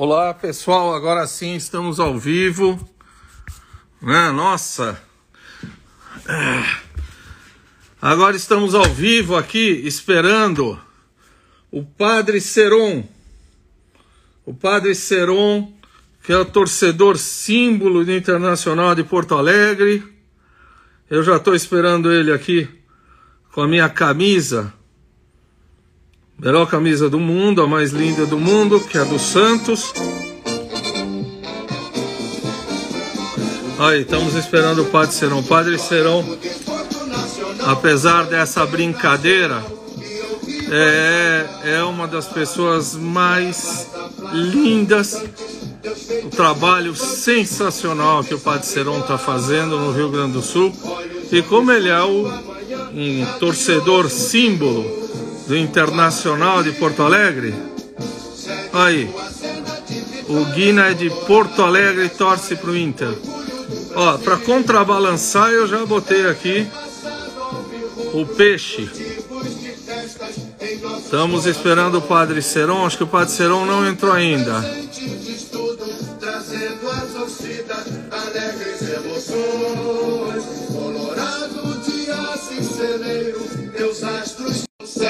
Olá pessoal, agora sim estamos ao vivo. Né? Nossa! É. Agora estamos ao vivo aqui esperando o Padre Seron. O Padre Seron, que é o torcedor símbolo do Internacional de Porto Alegre. Eu já estou esperando ele aqui com a minha camisa Melhor camisa do mundo, a mais linda do mundo, que é a do Santos. Aí, estamos esperando o Padre Serão. Padre Serão, apesar dessa brincadeira, é, é uma das pessoas mais lindas. O trabalho sensacional que o Padre Serão está fazendo no Rio Grande do Sul. E como ele é o, um torcedor símbolo do Internacional de Porto Alegre. Aí, o Guina é de Porto Alegre e torce para o Inter. Ó, para contrabalançar eu já botei aqui o peixe. Estamos esperando o Padre Seron. Acho que o Padre Seron não entrou ainda.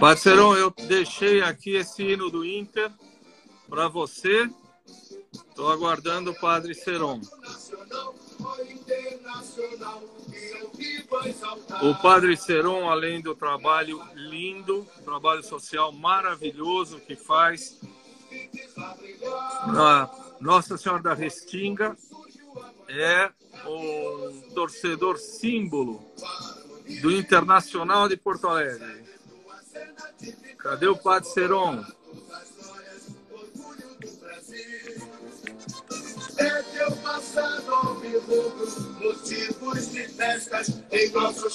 Parceirão, eu deixei aqui esse hino do Inter para você. Estou aguardando o Padre Seron. O Padre Seron, além do trabalho lindo, trabalho social maravilhoso que faz na Nossa Senhora da Restinga, é um torcedor símbolo do Internacional de Porto Alegre. Cadê o Padre Seron?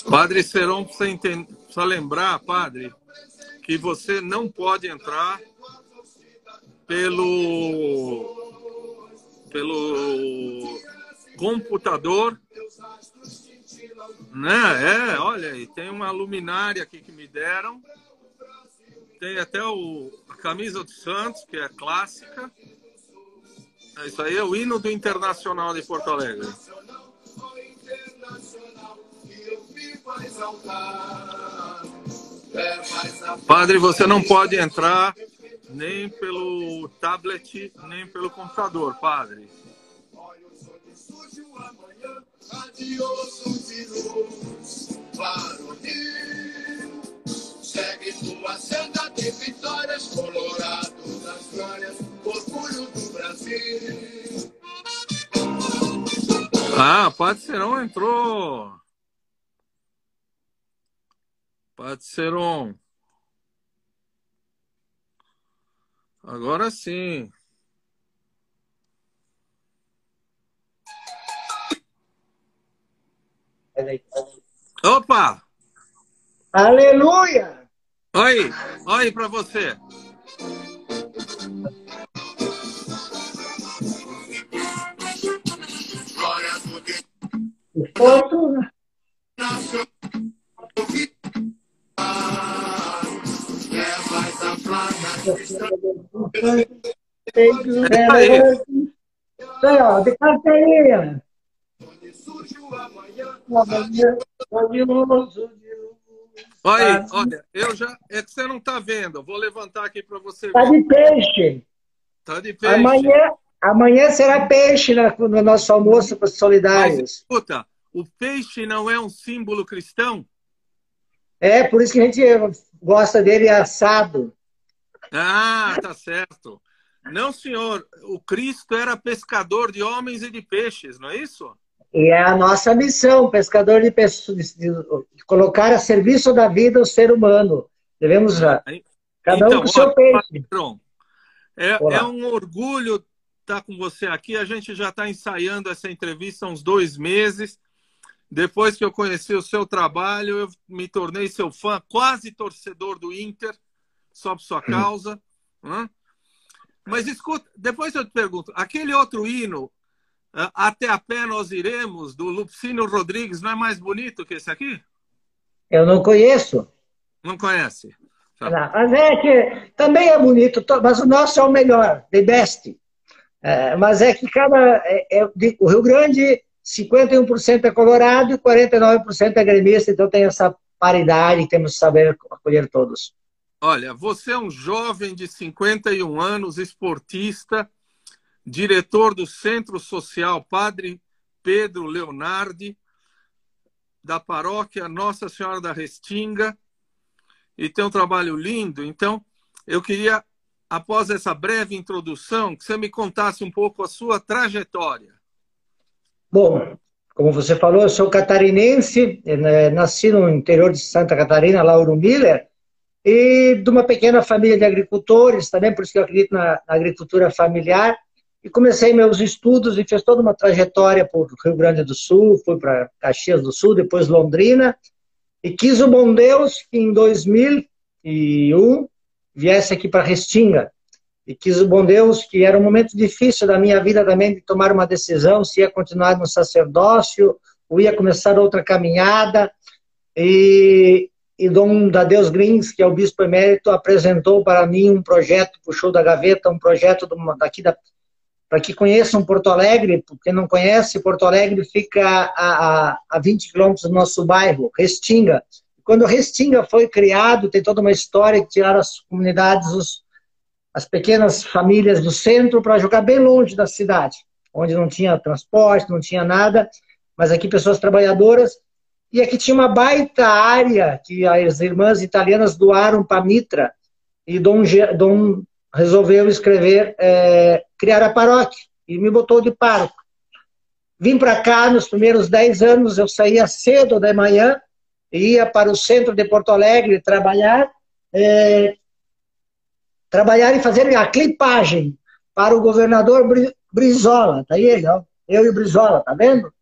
Padre Seron precisa, entender, precisa lembrar, padre, que você não pode entrar pelo pelo computador, né? É, olha aí, tem uma luminária aqui que me deram tem até o, a camisa do Santos, que é clássica. É isso aí é o hino do Internacional de Porto Alegre. Padre, você não pode entrar nem pelo tablet, nem pelo computador, padre. Segue tua senda de vitórias, Colorado das glórias, orgulho do Brasil. Ah, Padre Serão entrou. Padre Serão. Agora sim. Opa! Aleluia! Oi, oi para você. Foto. Aí, de carteirinha. Odioso Olha, olha, eu já. É que você não está vendo. Eu vou levantar aqui para você ver. Está de peixe. Está de peixe. Amanhã, amanhã será peixe no nosso almoço para os solidários. Mas, escuta, o peixe não é um símbolo cristão? É, por isso que a gente gosta dele assado. Ah, tá certo. Não, senhor. O Cristo era pescador de homens e de peixes, não é isso? E é a nossa missão, pescador de pessoas, de colocar a serviço da vida o ser humano. Devemos já. Cada então, um com o seu peixe. É, é um orgulho estar com você aqui. A gente já está ensaiando essa entrevista há uns dois meses. Depois que eu conheci o seu trabalho, eu me tornei seu fã, quase torcedor do Inter, só por sua hum. causa. Hum. Mas escuta, depois eu te pergunto, aquele outro hino, Até a Pé Nós Iremos, do Lupicínio Rodrigues, não é mais bonito que esse aqui? Eu não conheço. Não conhece? Tá. Não, mas é que também é bonito, mas o nosso é o melhor, the best. É, mas é que cada. É, é, o Rio Grande, 51% é colorado e 49% é gremista, então tem essa paridade, temos que saber acolher todos. Olha, você é um jovem de 51 anos, esportista, diretor do Centro Social Padre Pedro Leonardi, da paróquia Nossa Senhora da Restinga, e tem um trabalho lindo. Então, eu queria, após essa breve introdução, que você me contasse um pouco a sua trajetória. Bom, como você falou, eu sou catarinense, né, nasci no interior de Santa Catarina, Lauro Miller, e de uma pequena família de agricultores, também por isso que eu acredito na, na agricultura familiar, e comecei meus estudos e fiz toda uma trajetória por Rio Grande do Sul, fui para Caxias do Sul, depois Londrina, e quis o bom Deus que em 2001 viesse aqui para Restinga. E quis o bom Deus que era um momento difícil da minha vida também de tomar uma decisão se ia continuar no sacerdócio ou ia começar outra caminhada. E, e Dom Deus Grins, que é o bispo emérito, apresentou para mim um projeto, puxou da gaveta, um projeto daqui da, para que conheçam Porto Alegre, porque não conhece, Porto Alegre fica a, a, a 20 quilômetros do nosso bairro, Restinga. Quando Restinga foi criado, tem toda uma história que tiraram as comunidades, os, as pequenas famílias do centro para jogar bem longe da cidade, onde não tinha transporte, não tinha nada, mas aqui pessoas trabalhadoras e aqui tinha uma baita área que as irmãs italianas doaram para Mitra. E Dom, Dom resolveu escrever, é, criar a paróquia. E me botou de pároco. Vim para cá nos primeiros dez anos, eu saía cedo da manhã, ia para o centro de Porto Alegre trabalhar, é, trabalhar e fazer a clipagem para o governador Brizola. Tá aí ele, ó. Eu e o Brizola, tá vendo?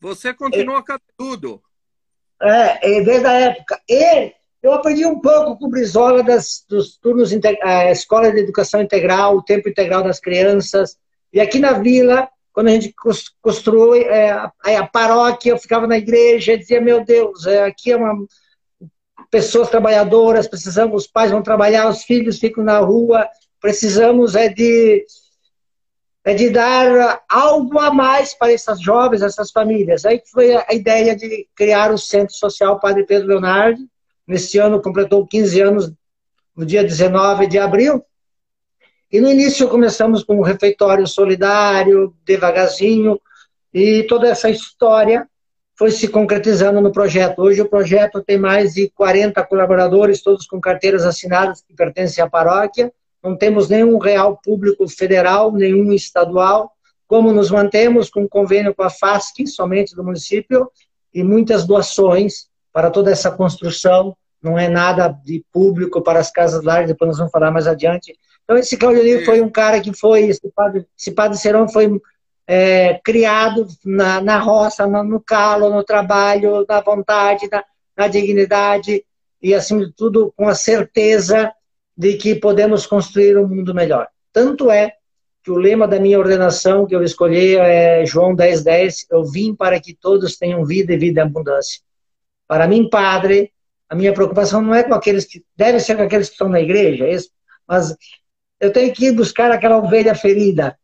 Você continua é, cabeludo. É, desde a época. E eu aprendi um pouco com o Brizola das, dos turnos, a Escola de Educação Integral, o tempo integral das crianças. E aqui na vila, quando a gente construiu é, a, paróquia, eu ficava na igreja e dizia, meu Deus, é, aqui é uma pessoas trabalhadoras, precisamos, os pais vão trabalhar, os filhos ficam na rua, precisamos é de é de dar algo a mais para essas jovens, essas famílias. Aí foi a ideia de criar o Centro Social Padre Pedro Leonardo. Neste ano completou 15 anos, no dia 19 de abril. E no início começamos com um refeitório solidário, devagarzinho, e toda essa história foi se concretizando no projeto. Hoje o projeto tem mais de 40 colaboradores, todos com carteiras assinadas que pertencem à paróquia, não temos nenhum real público federal, nenhum estadual. Como nos mantemos com convênio com a FASC, somente do município, e muitas doações para toda essa construção. Não é nada de público para as casas largas, depois nós vamos falar mais adiante. Então, esse Claudio foi um cara que foi, esse padre, esse padre Serão foi é, criado na, na roça, no, no, calo, no trabalho, na vontade, na, na dignidade e, acima de tudo, com a certeza de que podemos construir um mundo melhor. Tanto é que o lema da minha ordenação que eu escolhi é João 10:10, 10, eu vim para que todos tenham vida e vida em abundância. Para mim, padre, a minha preocupação não é com aqueles que deve ser com aqueles que estão na igreja, mas eu tenho que ir buscar aquela ovelha ferida.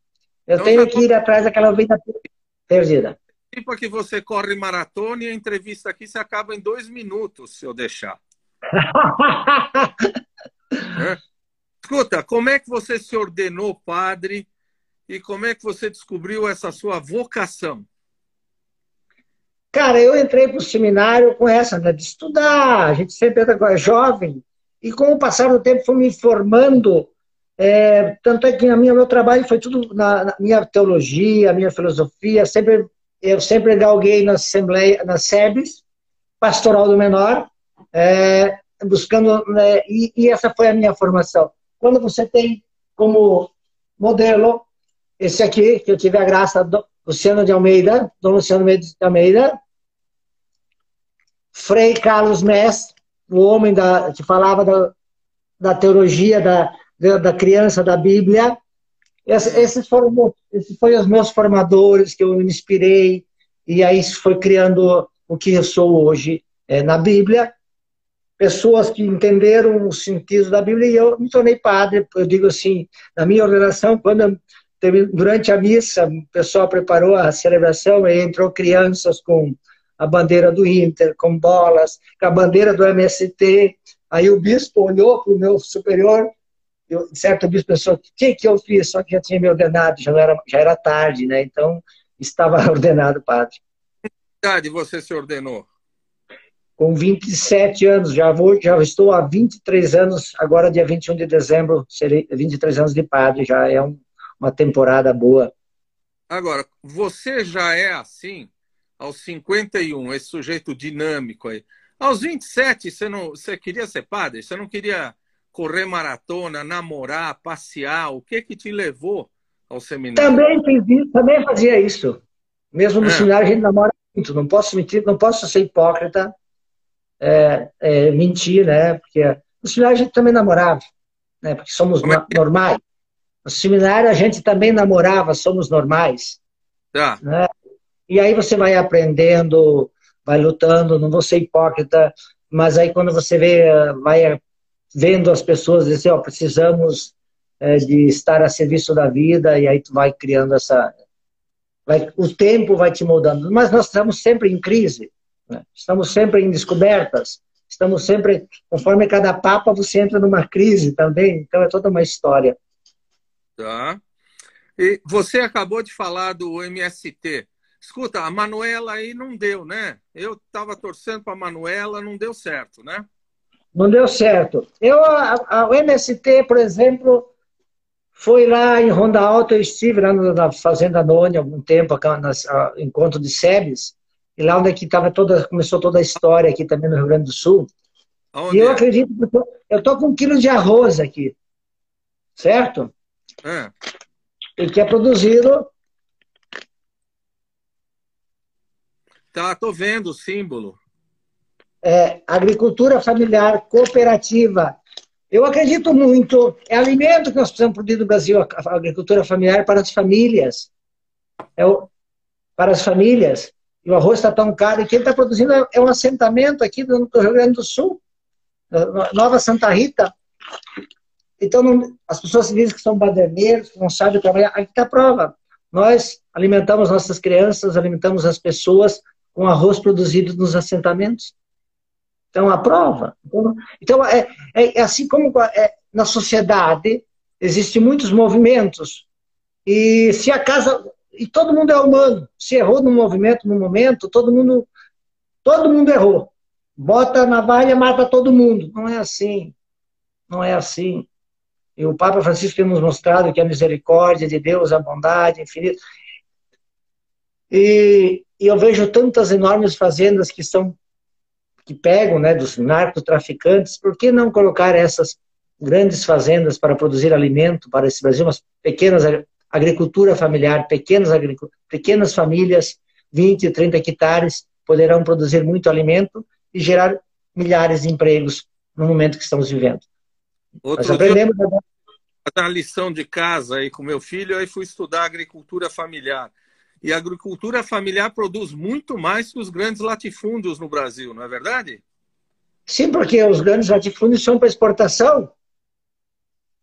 Eu então, tenho que ir atrás daquela ovelha perdida. Tipo que você corre maratona e a entrevista aqui se acaba em dois minutos, se eu deixar. É. Escuta, como é que você se ordenou padre e como é que você descobriu essa sua vocação? Cara, eu entrei para o seminário com essa, né, de estudar, a gente sempre é jovem, e com o passar do tempo fui me formando, é, tanto é que a minha, meu trabalho foi tudo na, na minha teologia, minha filosofia, sempre, eu sempre galguei na Assembleia, na SEBS, Pastoral do Menor, é, buscando, né, e, e, essa foi a minha formação. quando você tem como modelo esse aqui, que eu tive a graça do Luciano de Almeida, Dom Luciano de Almeida, Frei Carlos Mestre, o homem da, que falava da, da teologia da, da criança da Bíblia. Esses foram, esses foram os meus formadores que eu me inspirei, e aí foi criando o que eu sou hoje é, na Bíblia. Pessoas que entenderam o sentido da Bíblia, e eu me tornei padre. Eu digo assim, na minha ordenação, quando durante a missa, o pessoal preparou a celebração e entrou crianças com a bandeira do Inter, com bolas, com a bandeira do MST. Aí o bispo olhou para o meu superior, eu, certo bispo pensou, o que, que eu fiz? Só que já tinha me ordenado, já era, já era tarde, né? Então, estava ordenado padre. Que idade você se ordenou? Com 27 anos, já vou, já estou há 23 anos, agora dia 21 de dezembro, serei 23 anos de padre, já é um, uma temporada boa. Agora, você já é assim aos 51, esse sujeito dinâmico aí. Aos 27, você, não, você queria ser padre? Você não queria correr maratona, namorar, passear? O que que te levou ao seminário? Também fiz também fazia isso. Mesmo no é. seminário a gente namora muito. Não posso mentir, não posso ser hipócrita, é, é, mentir, né? Porque no seminário a gente também namorava, né? Porque somos é? normais. No seminário a gente também namorava, somos normais. Tá. Né? E aí você vai aprendendo, vai lutando, não vou ser hipócrita, mas aí quando você vê, vai vendo as pessoas dizer, ó, oh, precisamos é, de estar a serviço da vida, e aí tu vai criando essa... Vai, o tempo vai te mudando. Mas nós estamos sempre em crise, né? estamos sempre em descobertas, estamos sempre, conforme cada papa, você entra numa crise também, então é toda uma história. Tá. E você acabou de falar do MST. Escuta, a Manuela aí não deu, né? Eu estava torcendo para a Manuela, não deu certo, né? Não deu certo. Eu, a, a, o MST, por exemplo, foi lá em Ronda Alta, eu estive lá na Fazenda Noni algum tempo, no encontro de SEBS, e lá onde é que tava toda, começou toda a história aqui também no Rio Grande do Sul. Onde e eu é? acredito que eu estou com um quilo de arroz aqui, certo? É. E que é produzido Tá, tô vendo o símbolo. É, agricultura familiar cooperativa. Eu acredito muito. É alimento que nós precisamos produzir no Brasil, a agricultura familiar para as famílias. É o, para as famílias. E o arroz está tão caro. E quem está produzindo é, é um assentamento aqui do Rio Grande do Sul, Nova Santa Rita. Então, não, as pessoas dizem que são baderneiros, que não sabem trabalhar. Aqui está a prova. Nós alimentamos nossas crianças, alimentamos as pessoas com arroz produzido nos assentamentos. Então, a prova. Então, é, é, é assim como é, na sociedade existem muitos movimentos. E se a casa. E todo mundo é humano. Se errou no movimento, no momento, todo mundo. Todo mundo errou. Bota na navalha, mata todo mundo. Não é assim. Não é assim. E o Papa Francisco tem nos mostrado que a misericórdia de Deus, a bondade infinita. E, e eu vejo tantas enormes fazendas que são que pegam, né, dos narcotraficantes. Por que não colocar essas grandes fazendas para produzir alimento para esse Brasil, umas pequenas agricultura familiar, pequenas pequenas famílias, 20, 30 hectares, poderão produzir muito alimento e gerar milhares de empregos no momento que estamos vivendo. Outro Nós aprendemos dia, a lição de casa aí com meu filho, aí fui estudar agricultura familiar. E a agricultura familiar produz muito mais que os grandes latifúndios no Brasil, não é verdade? Sim, porque os grandes latifúndios são para exportação.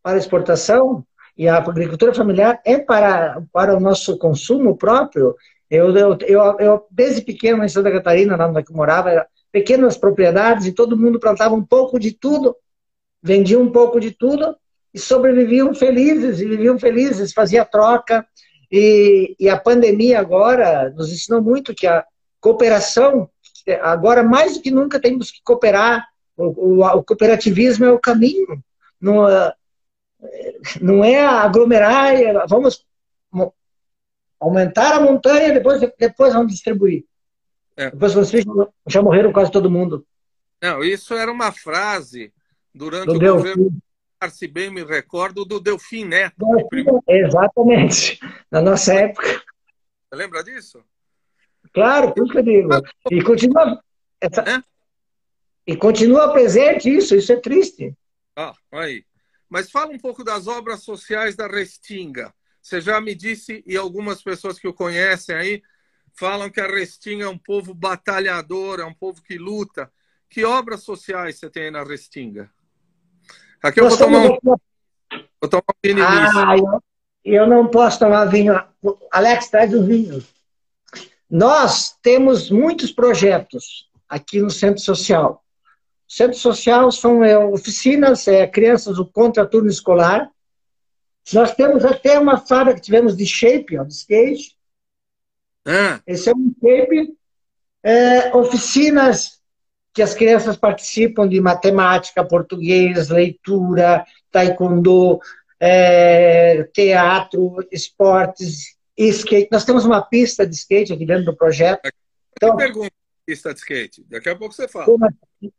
Para exportação. E a agricultura familiar é para, para o nosso consumo próprio. Eu, eu, eu, eu desde pequeno em Santa Catarina, lá onde eu morava, pequenas propriedades e todo mundo plantava um pouco de tudo, vendia um pouco de tudo e sobreviviam felizes, e viviam felizes, fazia troca. E, e a pandemia agora nos ensinou muito que a cooperação, agora mais do que nunca temos que cooperar, o, o, o cooperativismo é o caminho, não, é, não é aglomerar, é, vamos aumentar a montanha, depois, depois vamos distribuir. É. Depois vocês já morreram quase todo mundo. Não, isso era uma frase durante o governo se bem me recordo, do Delfim Neto. Delfim, exatamente. Na nossa época. Você lembra disso? Claro, por isso que eu digo. E continua, essa, é? e continua presente isso, isso é triste. Ah, aí. Mas fala um pouco das obras sociais da Restinga. Você já me disse, e algumas pessoas que o conhecem aí, falam que a Restinga é um povo batalhador, é um povo que luta. Que obras sociais você tem na Restinga? Aqui eu vou tomar, um, vou tomar um vinho. Ah, eu, eu não posso tomar vinho. Alex, traz o vinho. Nós temos muitos projetos aqui no Centro Social. O Centro Social são é, oficinas, é, crianças do contraturno escolar. Nós temos até uma fábrica que tivemos de shape, ó, de skate. Ah. Esse é um shape. É, oficinas que as crianças participam de matemática, português, leitura, taekwondo, é, teatro, esportes, skate. Nós temos uma pista de skate aqui dentro do projeto. Então, pergunta pista de skate. Daqui a pouco você fala.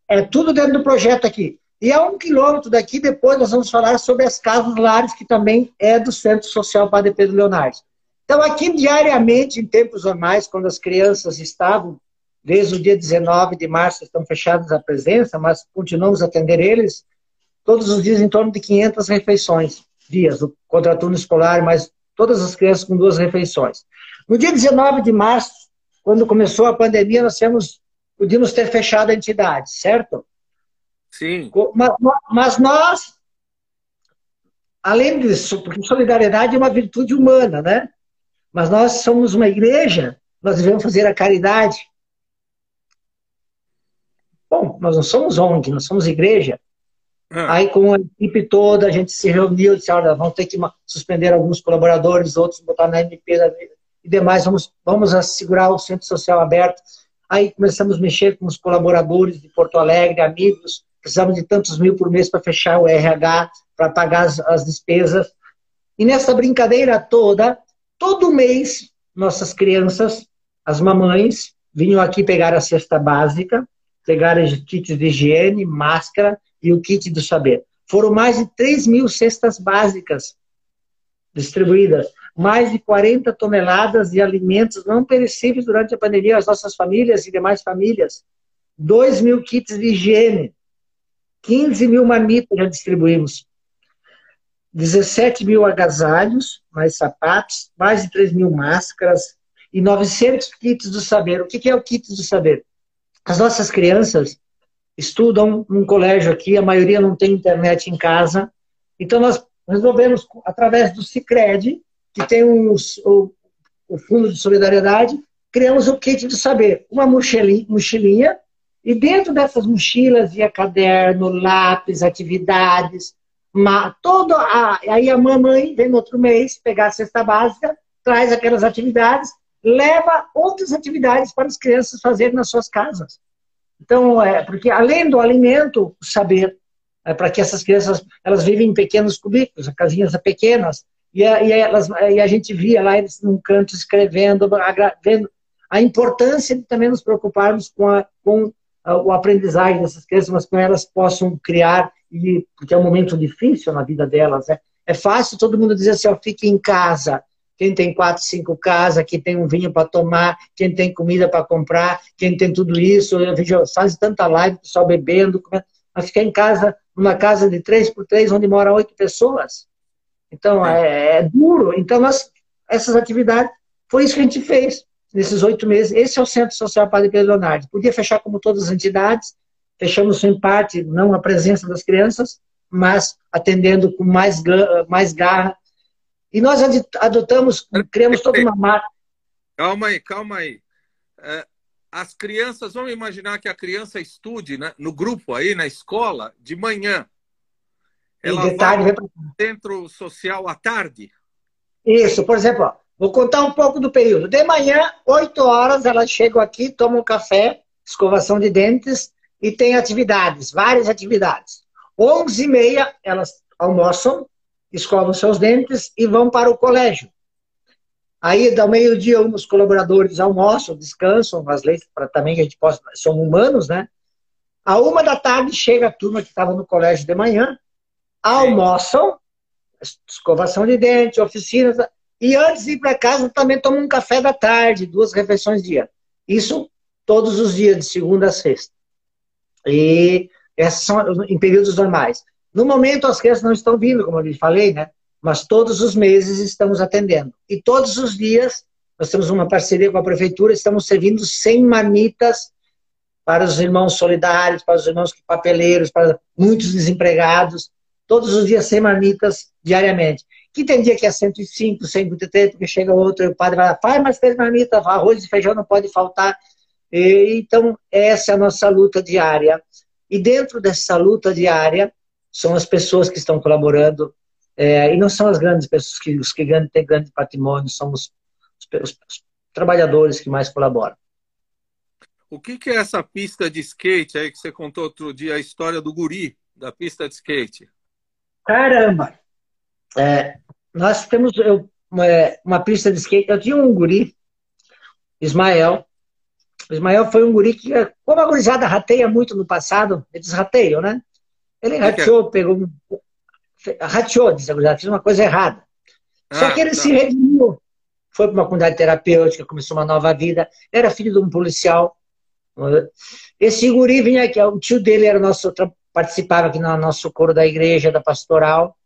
É tudo dentro do projeto aqui. E a um quilômetro daqui, depois nós vamos falar sobre as casas lares, que também é do Centro Social Padre Pedro Leonardo. Então, aqui diariamente, em tempos normais, quando as crianças estavam Desde o dia 19 de março estão fechados a presença, mas continuamos a atender eles todos os dias em torno de 500 refeições, dias, o contraturno escolar, mas todas as crianças com duas refeições. No dia 19 de março, quando começou a pandemia, nós tínhamos, podíamos ter fechado a entidade, certo? Sim. Mas, mas nós, além disso, porque solidariedade é uma virtude humana, né? Mas nós somos uma igreja, nós devemos fazer a caridade. Bom, nós não somos ONG, nós somos igreja. Ah. Aí, com a equipe toda, a gente se reuniu, disse: olha, vamos ter que suspender alguns colaboradores, outros botar na MP e demais, vamos, vamos assegurar o centro social aberto. Aí começamos a mexer com os colaboradores de Porto Alegre, amigos, precisamos de tantos mil por mês para fechar o RH, para pagar as, as despesas. E nessa brincadeira toda, todo mês, nossas crianças, as mamães, vinham aqui pegar a cesta básica, pegaram kits de higiene, máscara e o kit do saber. Foram mais de 3 mil cestas básicas distribuídas, mais de 40 toneladas de alimentos não perecíveis durante a pandemia às nossas famílias e demais famílias, 2 mil kits de higiene, 15 mil marmitas já distribuímos, 17 mil agasalhos, mais sapatos, mais de 3 mil máscaras e 900 kits do saber. O que é o kit do saber? As nossas crianças estudam num colégio aqui, a maioria não tem internet em casa. Então, nós resolvemos, através do Cicred, que tem um, o, o Fundo de Solidariedade, criamos o kit de saber, uma mochilinha, mochilinha e dentro dessas mochilas ia caderno, lápis, atividades, todo a, aí a mamãe vem no outro mês pegar a cesta básica, traz aquelas atividades leva outras atividades para as crianças fazerem nas suas casas. Então, é, porque além do alimento, o saber, é, para que essas crianças, elas vivem em pequenos cubículos, casinhas pequenas, e a, e, elas, e a gente via lá eles num canto escrevendo, vendo a importância de também nos preocuparmos com, a, com a, o aprendizagem dessas crianças, mas com elas possam criar, e, porque é um momento difícil na vida delas. Né? É fácil todo mundo dizer assim, ó, fique em casa, quem tem quatro, cinco casas, quem tem um vinho para tomar, quem tem comida para comprar, quem tem tudo isso. Eu vejo, faz tanta live, pessoal bebendo, mas ficar em casa, numa casa de três por três, onde moram oito pessoas. Então, é, é duro. Então, nós, essas atividades, foi isso que a gente fez nesses oito meses. Esse é o Centro Social Padre Pedro Leonardo. Podia fechar como todas as entidades, fechamos em parte, não a presença das crianças, mas atendendo com mais, mais garra e nós adotamos, criamos toda uma marca. Calma aí, calma aí. É, as crianças, vamos imaginar que a criança estude né, no grupo aí, na escola, de manhã. Ela e de tarde vai para centro social à tarde? Isso, por exemplo, ó, vou contar um pouco do período. De manhã, 8 horas, elas chegam aqui, tomam café, escovação de dentes e tem atividades, várias atividades. 11 e meia, elas almoçam, escovam seus dentes e vão para o colégio. Aí, ao meio-dia, os colaboradores almoçam, descansam, as leis, para também que a gente possa, são humanos, né? A uma da tarde chega a turma que estava no colégio de manhã, almoçam, escovação de dente, oficinas, e antes de ir para casa também tomam um café da tarde, duas refeições dia. Isso todos os dias, de segunda a sexta. E esses são em períodos normais. No momento, as crianças não estão vindo, como eu lhe falei, né? Mas todos os meses estamos atendendo. E todos os dias, nós temos uma parceria com a prefeitura, estamos servindo 100 marmitas para os irmãos solidários, para os irmãos papeleiros, para muitos desempregados. Todos os dias 100 marmitas diariamente. Que tem dia que é 105, 103, porque chega outro e o padre vai lá, faz mais três marmitas, arroz e feijão não pode faltar. E, então, essa é a nossa luta diária. E dentro dessa luta diária, são as pessoas que estão colaborando, é, e não são as grandes pessoas, que, os que têm grande patrimônio, são os, os, os trabalhadores que mais colaboram. O que, que, é essa pista de skate aí que você contou outro dia, a história do guri, da pista de skate? Caramba! É, nós temos eu, uma, uma, pista de skate, eu tinha um guri, Ismael, o Ismael foi um guri que, como a gurizada rateia muito no passado, eles rateiam, né? Ele é rateou, pegou. Rateou, diz a gurizada, fez uma coisa errada. Só ah, que ele tá. se redimiu. Foi para uma comunidade terapêutica, começou uma nova vida. Era filho de um policial. Esse guri vinha aqui, o tio dele era nosso, participava aqui no nosso coro da igreja, da pastoral.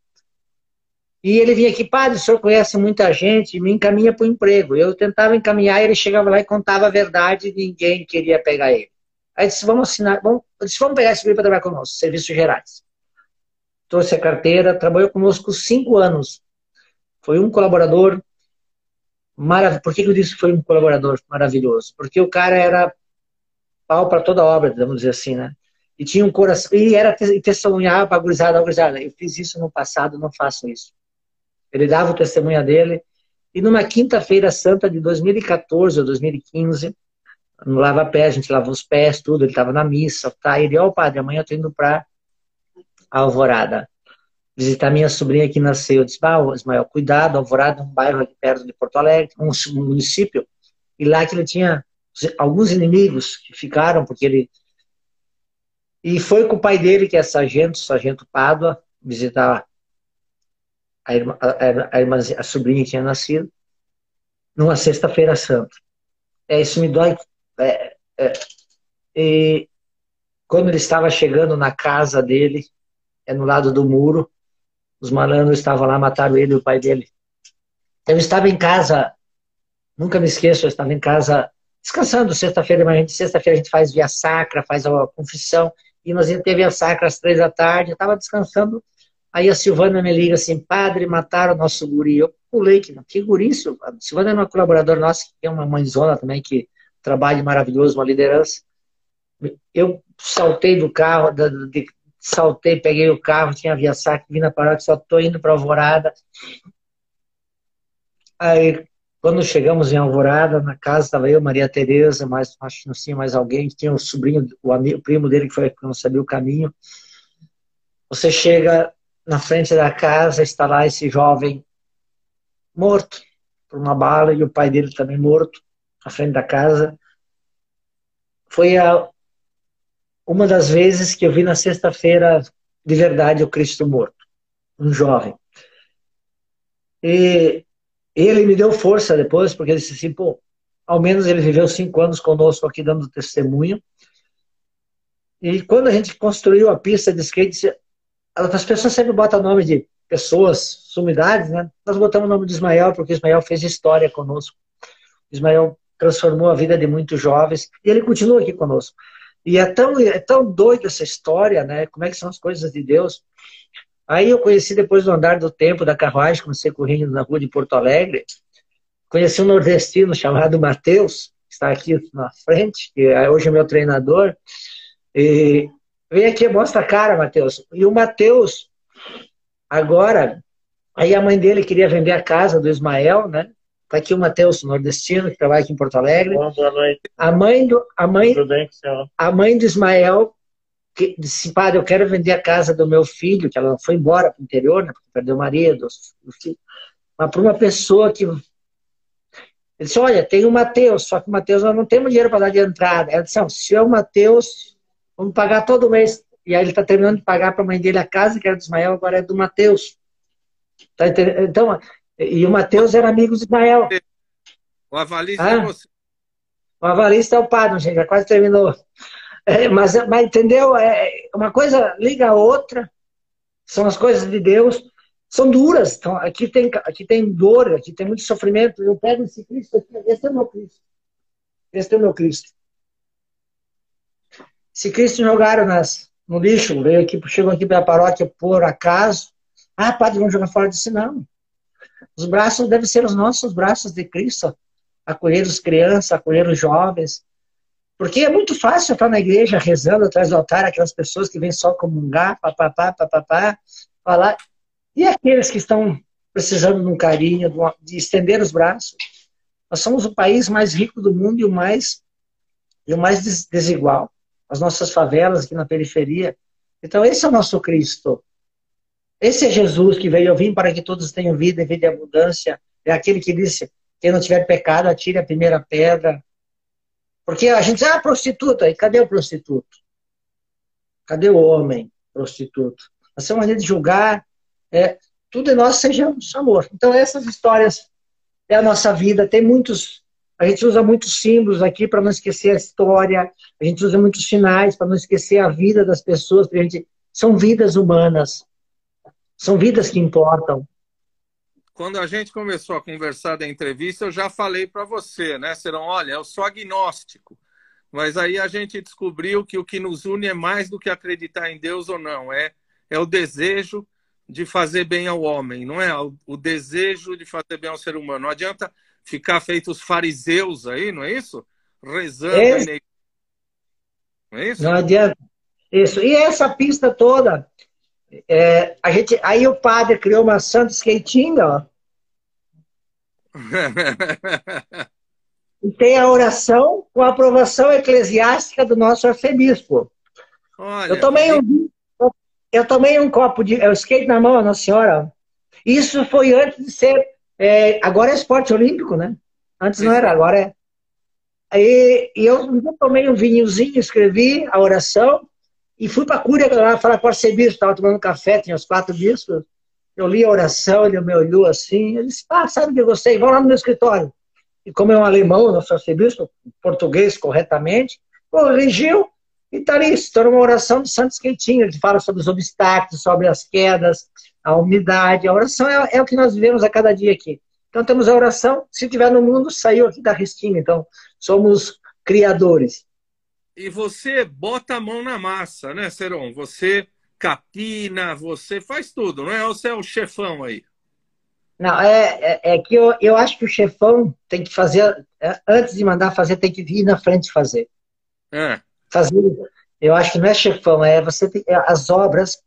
E ele vinha aqui, padre, o senhor conhece muita gente, me encaminha para o emprego. Eu tentava encaminhar, ele chegava lá e contava a verdade ninguém queria pegar ele. Aí disse, vamos assinar, vamos, disse, vamos pegar esse livro para trabalhar conosco, serviços gerais. Trouxe a carteira, trabalhou conosco cinco anos. Foi um colaborador maravilhoso. Por que eu disse que foi um colaborador maravilhoso? Porque o cara era pau para toda obra, vamos dizer assim, né? E tinha um coração, e era testemunhar para a gurizada, gurizada, eu fiz isso no passado, não faço isso. Ele dava o testemunho dele. E numa quinta-feira santa de 2014 ou 2015, no lava-pé, a gente lava os pés, tudo, ele estava na missa, tá? Ele, ó, oh, padre, amanhã eu tô indo para Alvorada visitar minha sobrinha que nasceu. Eu disse, ah, Ismael, cuidado, Alvorada é um bairro aqui perto de Porto Alegre, um município, e lá que ele tinha alguns inimigos que ficaram, porque ele. E foi com o pai dele, que é sargento, sargento Pádua, visitar a, irmã, a, a, irmã, a sobrinha que tinha nascido, numa sexta-feira santa. É, isso me dói. É, é, e quando ele estava chegando na casa dele, é no lado do muro, os malandros estavam lá, mataram ele e o pai dele. Eu estava em casa, nunca me esqueço, eu estava em casa descansando, sexta-feira, mas sexta-feira a gente faz via sacra, faz a confissão, e nós ter via sacra às três da tarde, eu estava descansando, Aí a Silvana me liga assim, padre, mataram o nosso guri. Eu pulei, que, que guri isso? A Silvana é uma colaboradora nossa, que é uma mãezona também, que trabalha maravilhoso, uma liderança. Eu saltei do carro, de, saltei, peguei o carro, tinha via saque, vim na parada, só estou indo para Alvorada. Aí, quando chegamos em Alvorada, na casa estava eu, Maria Tereza, mais, acho que não tinha mais alguém, tinha o sobrinho, o, amigo, o primo dele que foi que não sabia o caminho. Você chega na frente da casa está lá esse jovem morto por uma bala e o pai dele também morto na frente da casa. Foi a, uma das vezes que eu vi na sexta-feira de verdade o Cristo morto, um jovem. E ele me deu força depois, porque ele disse assim, pô, ao menos ele viveu cinco anos conosco aqui dando testemunho. E quando a gente construiu a pista de skate, as pessoas sempre botam nome de pessoas, sumidades, né? Nós botamos o nome de Ismael porque Ismael fez história conosco. Ismael transformou a vida de muitos jovens e ele continua aqui conosco. E é tão, é tão doido essa história, né? Como é que são as coisas de Deus. Aí eu conheci depois do andar do tempo da carruagem, comecei correndo na rua de Porto Alegre. Conheci um nordestino chamado Matheus, que está aqui na frente, que é hoje é meu treinador. E Vem aqui, mostra a cara, Matheus. E o Matheus, agora, aí a mãe dele queria vender a casa do Ismael, né? Tá aqui o Matheus, nordestino, que trabalha aqui em Porto Alegre. Bom, boa noite. A mãe do, a mãe, Tudo bem, senhor? A mãe do Ismael que disse, padre, eu quero vender a casa do meu filho, que ela foi embora para o interior, né? Porque perdeu o marido, o filho. Mas para uma pessoa que ele disse, olha, tem o Matheus, só que o Matheus nós não temos dinheiro para dar de entrada. Ela disse, se é o Matheus, Vamos pagar todo mês e aí ele está terminando de pagar para a mãe dele a casa, que era do Ismael, agora é do Mateus. Tá então, e o Mateus era amigo do Ismael. O avalista é ah, é você. O avalista é o padre, gente, já quase terminou. É, mas, mas, entendeu? É, uma coisa liga a outra, são as coisas de Deus, são duras. Então, aqui, tem, aqui tem dor, aqui tem muito sofrimento. Eu pego esse Cristo aqui, esse é o meu Cristo. Esse é o meu Cristo. Se Cristo jogaram nas, no lixo, veio aqui, chegou aqui para a paróquia por acaso. Ah, padre, vamos jogar fora. Disse, não. Os braços devem ser os nossos braços de Cristo. Acolher os crianças, acolher os jovens. Porque é muito fácil estar na igreja rezando atrás do altar, aquelas pessoas que vêm só comungar, papapá, papapá, falar. E aqueles que estão precisando de um carinho, de estender os braços. Nós somos o país mais rico do mundo e o mais, e o mais desigual as nossas favelas aqui na periferia. Então, esse é o nosso Cristo. Esse é Jesus que veio, eu vim para que todos tenham vida e vida em abundância. É aquele que disse: quem não tiver pecado, atire a primeira pedra. Porque a gente diz, ah, prostituta, e cadê o prostituto? Cadê o homem prostituto? Essa maneira de julgar. É, tudo em nós seja amor. Então, essas histórias é a nossa vida. Tem muitos a gente usa muitos símbolos aqui para não esquecer a história, a gente usa muitos sinais para não esquecer a vida das pessoas, gente são vidas humanas, são vidas que importam. Quando a gente começou a conversar da entrevista, eu já falei para você, né, Serão? Olha, eu sou agnóstico, mas aí a gente descobriu que o que nos une é mais do que acreditar em Deus ou não, é, é o desejo de fazer bem ao homem, não é? O, o desejo de fazer bem ao ser humano. Não adianta ficar feito os fariseus aí, não é isso? Rezando. Esse... Não é isso? Não adianta. Isso. E essa pista toda, é, a gente, aí o padre criou uma santa skatinga, ó. e tem a oração com a aprovação eclesiástica do nosso arcebispo. Olha, eu tomei um eu tomei um copo de eu skate na mão, Nossa Senhora. Isso foi antes de ser é, agora é esporte olímpico, né? Antes não era, agora é. Aí eu tomei um vinhozinho, escrevi a oração e fui para a Cúria lá falar com o arcebispo. Estava tomando café, tinha os quatro bispos. Eu li a oração, ele me olhou assim. Ele disse: Ah, sabe que eu gostei? Vamos lá no meu escritório. E como é um alemão, nosso arcebispo, português corretamente, corrigiu e está ali. Se tornou uma oração de Santos Quentinho. Ele fala sobre os obstáculos, sobre as quedas, a umidade. A oração é, é, o que nós vivemos a cada dia aqui. Então temos a oração, se tiver no mundo, saiu aqui da restinga. Então somos criadores. E você bota a mão na massa, né, Seron? Você capina, você faz tudo, não é? Ou você é o chefão aí? Não, é, é, é, que eu, eu acho que o chefão tem que fazer, é, antes de mandar fazer, tem que vir na frente fazer. É. Fazer, eu acho que não é chefão, é você tem, é, as obras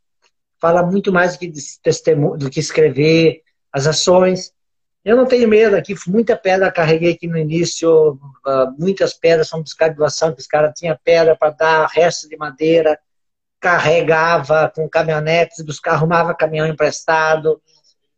fala muito mais do que testemunho, do que escrever, as ações. Eu não tenho medo aqui, muita pedra carreguei aqui no início, ah, muitas pedras são buscar de doação, que os caras tinham pedra para dar resto de madeira, carregava com caminhonetes, buscar, arrumava caminhão emprestado,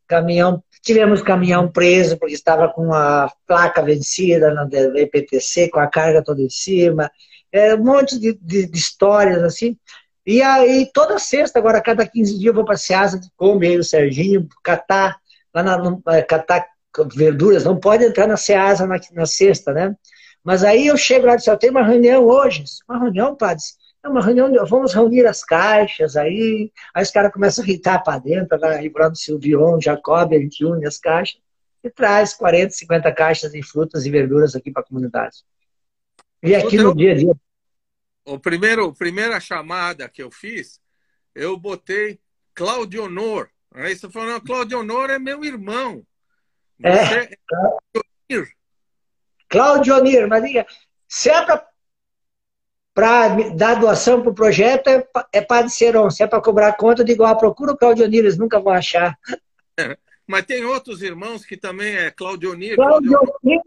caminhão, tivemos caminhão preso porque estava com a placa vencida na EPTC, com a carga toda em cima, é, um monte de, de, de histórias assim. E aí, toda sexta, agora, cada 15 dias, eu vou para a Seasa de Kombi, aí o Serginho, catar, lá na, é, catar verduras. Não pode entrar na Seasa na, na sexta, né? Mas aí eu chego lá e disse, eu tenho uma reunião hoje. Uma reunião, padre? É uma reunião, vamos reunir as caixas aí. Aí os caras começam a irritar para dentro, lá, Ribrado Silvion, Jacob, a gente une as caixas e traz 40, 50 caixas de frutas e verduras aqui para a comunidade. E aqui no dia a dia o primeiro, primeira chamada que eu fiz, eu botei Claudio Honor. Aí você falou, não, Claudio Honor é meu irmão. Você é. Claudio Onir, mas diga, se é para dar doação para o projeto, é, é Padre Seron. Se é para cobrar conta, eu digo, ah, procura o Claudio Onir, eles nunca vão achar. É. Mas tem outros irmãos que também é Claudio Onir. Claudio Onir,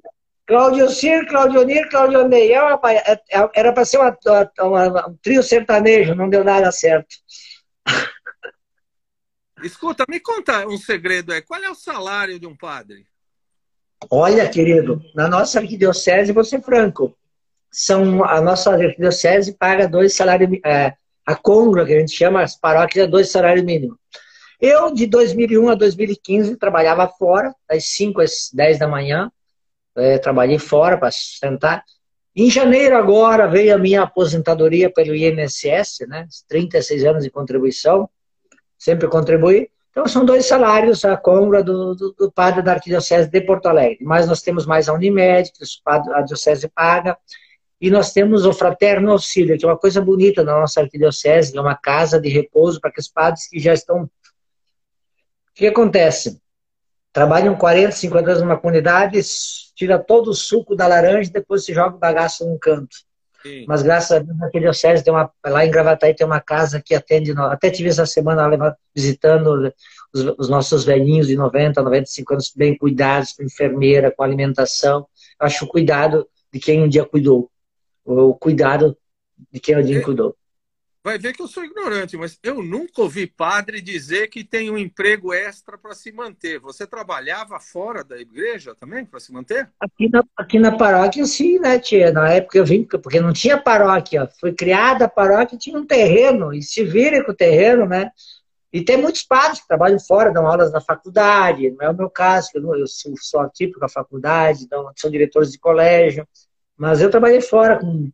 Claudio Cir, Claudio Nir, Claudio Ney. É é, é, era para ser uma, uma, um trio sertanejo, não deu nada certo. Escuta, me conta um segredo aí. Qual é o salário de um padre? Olha, querido, na nossa arquidiocese, vou ser franco, são, a nossa arquidiocese paga dois salários, é, a Congra, que a gente chama as paróquias, dois salários mínimos. Eu, de 2001 a 2015, trabalhava fora, das 5 às 10 da manhã, é, trabalhei fora para sustentar. Em janeiro agora veio a minha aposentadoria pelo INSS, né? 36 anos de contribuição, sempre contribuí. Então são dois salários a compra do, do, do, padre da Arquidiocese de Porto Alegre. Mas nós temos mais a Unimed, que a Diocese paga, e nós temos o Fraterno Auxílio, que é uma coisa bonita na nossa Arquidiocese, que é uma casa de repouso para aqueles padres que já estão... O que acontece? Trabalham 40, 50 anos numa comunidade, tira todo o suco da laranja e depois se joga o bagaço num canto. Sim. Mas graças a Deus, na Arquidiocese, tem uma, lá em Gravataí tem uma casa que atende, até tive essa semana lá visitando os, os, nossos velhinhos de 90, 95 anos, bem cuidados, com enfermeira, com alimentação. Eu acho o cuidado de quem um dia cuidou, o cuidado de quem um dia é. cuidou vai ver que eu sou ignorante, mas eu nunca ouvi padre dizer que tem um emprego extra para se manter. Você trabalhava fora da igreja também para se manter? Aqui na, aqui na paróquia, sim, né, tia? Na época eu vim, porque não tinha paróquia. Foi criada a paróquia tinha um terreno, e se vira com o terreno, né? E tem muitos padres que trabalham fora, dão aulas na faculdade, não é o meu caso, eu, eu sou, sou atípico à faculdade, dão, são diretores de colégio, mas eu trabalhei fora com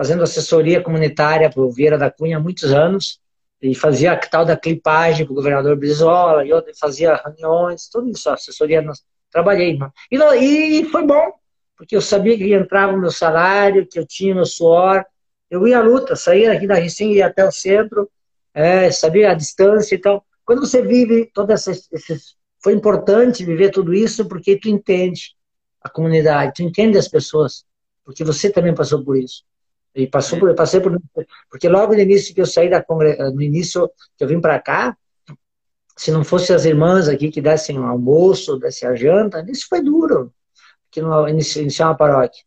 fazendo assessoria comunitária para o Vieira da Cunha há muitos anos, e fazia a tal da clipagem para o governador Brizola, e eu fazia reuniões, tudo isso, assessoria, nós, trabalhei. E, e foi bom, porque eu sabia que entrava o meu salário, que eu tinha meu suor, eu ia à luta, saía aqui da Ricim, ia até o centro, é, sabia a distância, então, quando você vive toda essa, foi importante viver tudo isso, porque tu entende a comunidade, tu entende as pessoas, porque você também passou por isso. E passou por, passei por. Porque logo no início que eu saí da congre... no início que eu vim para cá, se não fosse as irmãs aqui que dessem um almoço, dessem a janta, isso foi duro, que não iniciar uma paróquia.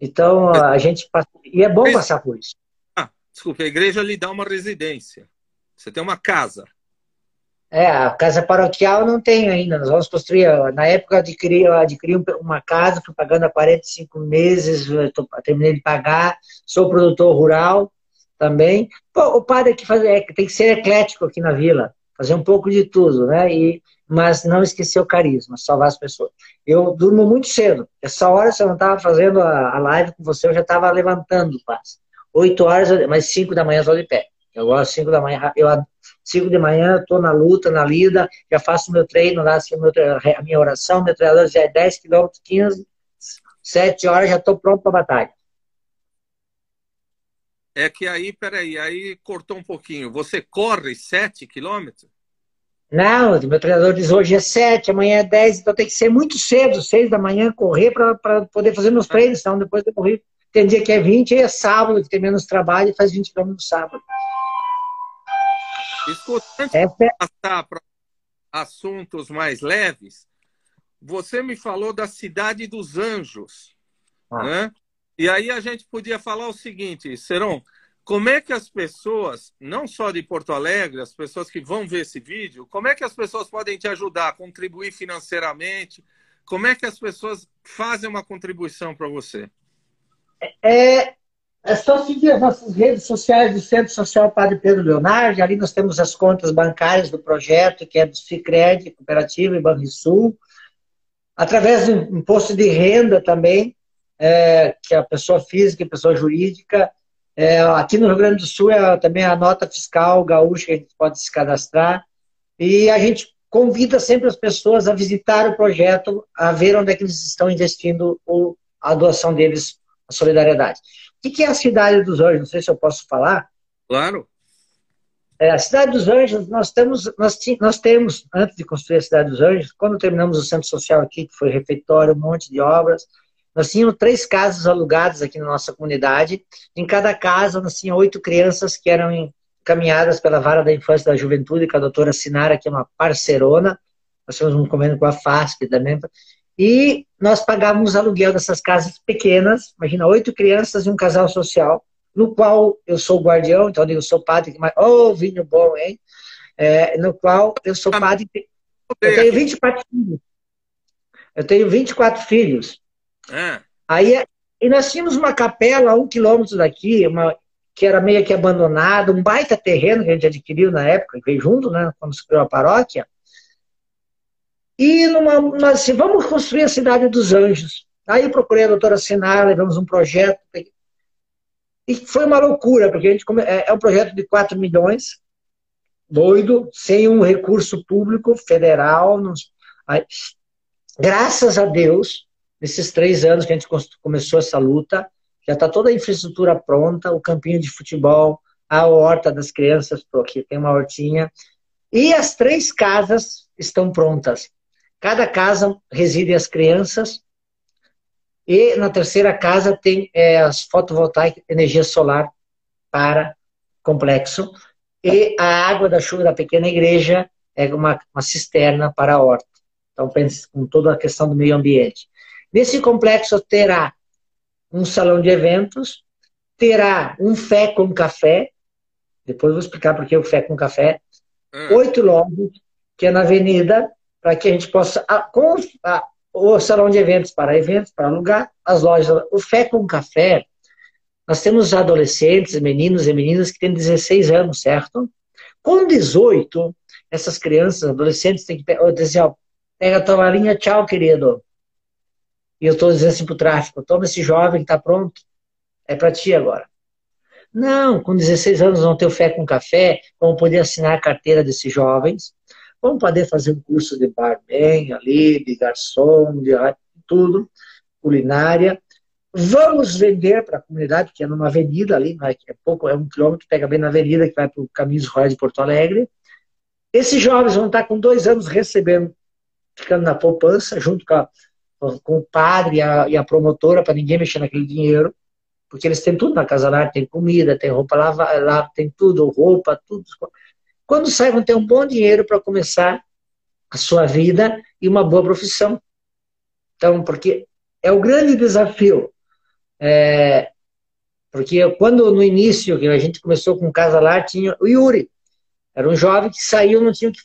Então a gente passa... e é bom passar por isso. Ah, desculpe, a igreja lhe dá uma residência. Você tem uma casa. É, a casa paroquial não tenho ainda. Nós vamos construir. Na época, eu adquiri, eu adquiri uma casa, fui pagando há 45 meses, tô, terminei de pagar. Sou produtor rural também. Pô, o padre que faz, é, tem que ser eclético aqui na vila, fazer um pouco de tudo, né? E, mas não esquecer o carisma, salvar as pessoas. Eu durmo muito cedo. Essa hora, se eu não estava fazendo a, a, live com você, eu já estava levantando quase. Oito horas, mas cinco da manhã eu estou de pé. Eu gosto cinco da manhã, eu 5 de manhã, estou na luta, na lida, já faço meu treino lá, assim, meu, a minha oração, meu treinador já é 10 quilômetros, 15, 7 horas, já estou pronto para a batalha. É que aí, peraí, aí cortou um pouquinho. Você corre 7 quilômetros? Não, meu treinador diz hoje é 7, amanhã é 10, então tem que ser muito cedo, 6 da manhã, correr para poder fazer meus treinos, senão depois eu corri. Tem dia que é 20, é sábado, que tem menos trabalho, e faz 20 quilômetros no sábado. Escutante, é... passar para assuntos mais leves, você me falou da Cidade dos Anjos. Ah. Né? E aí a gente podia falar o seguinte, Seron, como é que as pessoas, não só de Porto Alegre, as pessoas que vão ver esse vídeo, como é que as pessoas podem te ajudar a contribuir financeiramente? Como é que as pessoas fazem uma contribuição para você? É, é só seguir as nossas redes sociais do Centro Social Padre Pedro Leonardo. Ali nós temos as contas bancárias do projeto, que é do Cicred, Cooperativa e Banrisul. Através do imposto de renda também, é, que é a pessoa física e pessoa jurídica. É, aqui no Rio Grande do Sul é também a nota fiscal gaúcha que a gente pode se cadastrar. E a gente convida sempre as pessoas a visitar o projeto, a ver onde é que eles estão investindo a doação deles, a solidariedade. O que é a Cidade dos Anjos? Não sei se eu posso falar. Claro. É, a Cidade dos Anjos, nós temos, nós, nós temos, antes de construir a Cidade dos Anjos, quando terminamos o centro social aqui, que foi refeitório, um monte de obras, nós tínhamos três casas alugadas aqui na nossa comunidade. Em cada casa, nós tínhamos oito crianças que eram encaminhadas pela Vara da Infância e da Juventude, com a doutora Sinara, que é uma parcerona. Nós temos um convênio com a FASP também. E nós pagávamos aluguel dessas casas pequenas, imagina, oito crianças e um casal social, no qual eu sou guardião, então eu sou padre, mas, oh, vinho bom, hein? É, no qual eu sou ah, padre, eu tenho 24 filhos. Eu tenho 24 filhos. É. Aí, e nós tínhamos uma capela a um quilômetro daqui, uma, que era meio que abandonado, um baita terreno que a gente adquiriu na época, veio junto, né, quando se criou a paróquia. E numa, nós assim, vamos construir a cidade dos anjos. Aí procurei a doutora Sinara, levamos um projeto. E foi uma loucura, porque a gente come... é, é um projeto de 4 milhões, doido, sem um recurso público federal. Nos... Graças a Deus, nesses três anos que a gente começou essa luta, já está toda a infraestrutura pronta, o campinho de futebol, a horta das crianças, porque tem uma hortinha, e as três casas estão prontas. Cada casa reside as crianças, e na terceira casa tem é, as fotovoltaicas, energia solar para complexo, e a água da chuva da pequena igreja é uma, uma cisterna para a horta. Então, pense com toda a questão do meio ambiente. Nesse complexo terá um salão de eventos, terá um fé com café, depois vou explicar por que o fé com café, hum. oito lojas, que é na avenida, para que a gente possa, com o salão de eventos para eventos, para alugar, as lojas, o fé com café, nós temos adolescentes, meninos e meninas que têm 16 anos, certo? Com 18, essas crianças, adolescentes, têm que dizer, ó, pega a tua malinha, tchau, querido. E eu estou dizendo assim para o tráfico, toma esse jovem que está pronto, é para ti agora. Não, com 16 anos vão ter o fé com café, vão poder assinar a carteira desses jovens, vão poder fazer um curso de barman ali, de garçom, de tudo, culinária, Vamos vender para a comunidade, que é numa avenida ali, é pouco, é um quilômetro, pega bem na avenida, que vai para o Caminhos Royais de Porto Alegre. Esses jovens vão estar com dois anos recebendo, ficando na poupança, junto com, a, com o padre e a, e a promotora, para ninguém mexer naquele dinheiro, porque eles têm tudo na casa lá, tem comida, tem roupa lá, tem tudo, roupa, tudo. Quando saem, vão ter um bom dinheiro para começar a sua vida e uma boa profissão. Então, porque é o grande desafio é, porque quando no início, que a gente começou com Casa Lar, tinha o Yuri. Era um jovem que saiu, não tinha o que.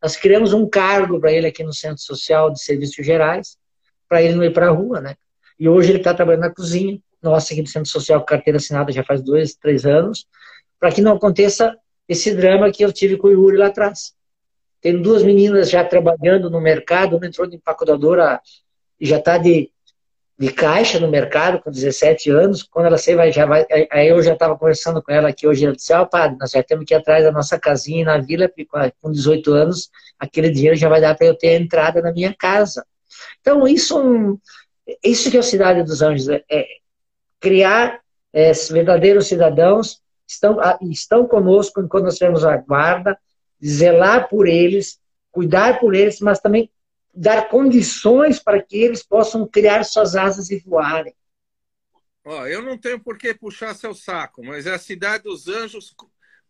Nós criamos um cargo para ele aqui no Centro Social de Serviços Gerais, para ele não ir para a rua, né? E hoje ele está trabalhando na cozinha, nossa, aqui do Centro Social, carteira assinada já faz dois, três anos, para que não aconteça esse drama que eu tive com o Yuri lá atrás. Tem duas meninas já trabalhando no mercado, uma entrou de empacotadora e já está de de caixa no mercado com 17 anos, quando ela vai, já vai, aí eu já estava conversando com ela aqui hoje, ela disse, ó oh, padre, nós já temos que ir atrás da nossa casinha na vila, porque com 18 anos, aquele dinheiro já vai dar para eu ter a entrada na minha casa. Então, isso, isso que é a Cidade dos Anjos, é, é criar é, verdadeiros cidadãos, estão, estão conosco enquanto nós temos a guarda, zelar por eles, cuidar por eles, mas também dar condições para que eles possam criar suas asas e voarem. Ó, eu não tenho por que puxar seu saco, mas é a cidade dos anjos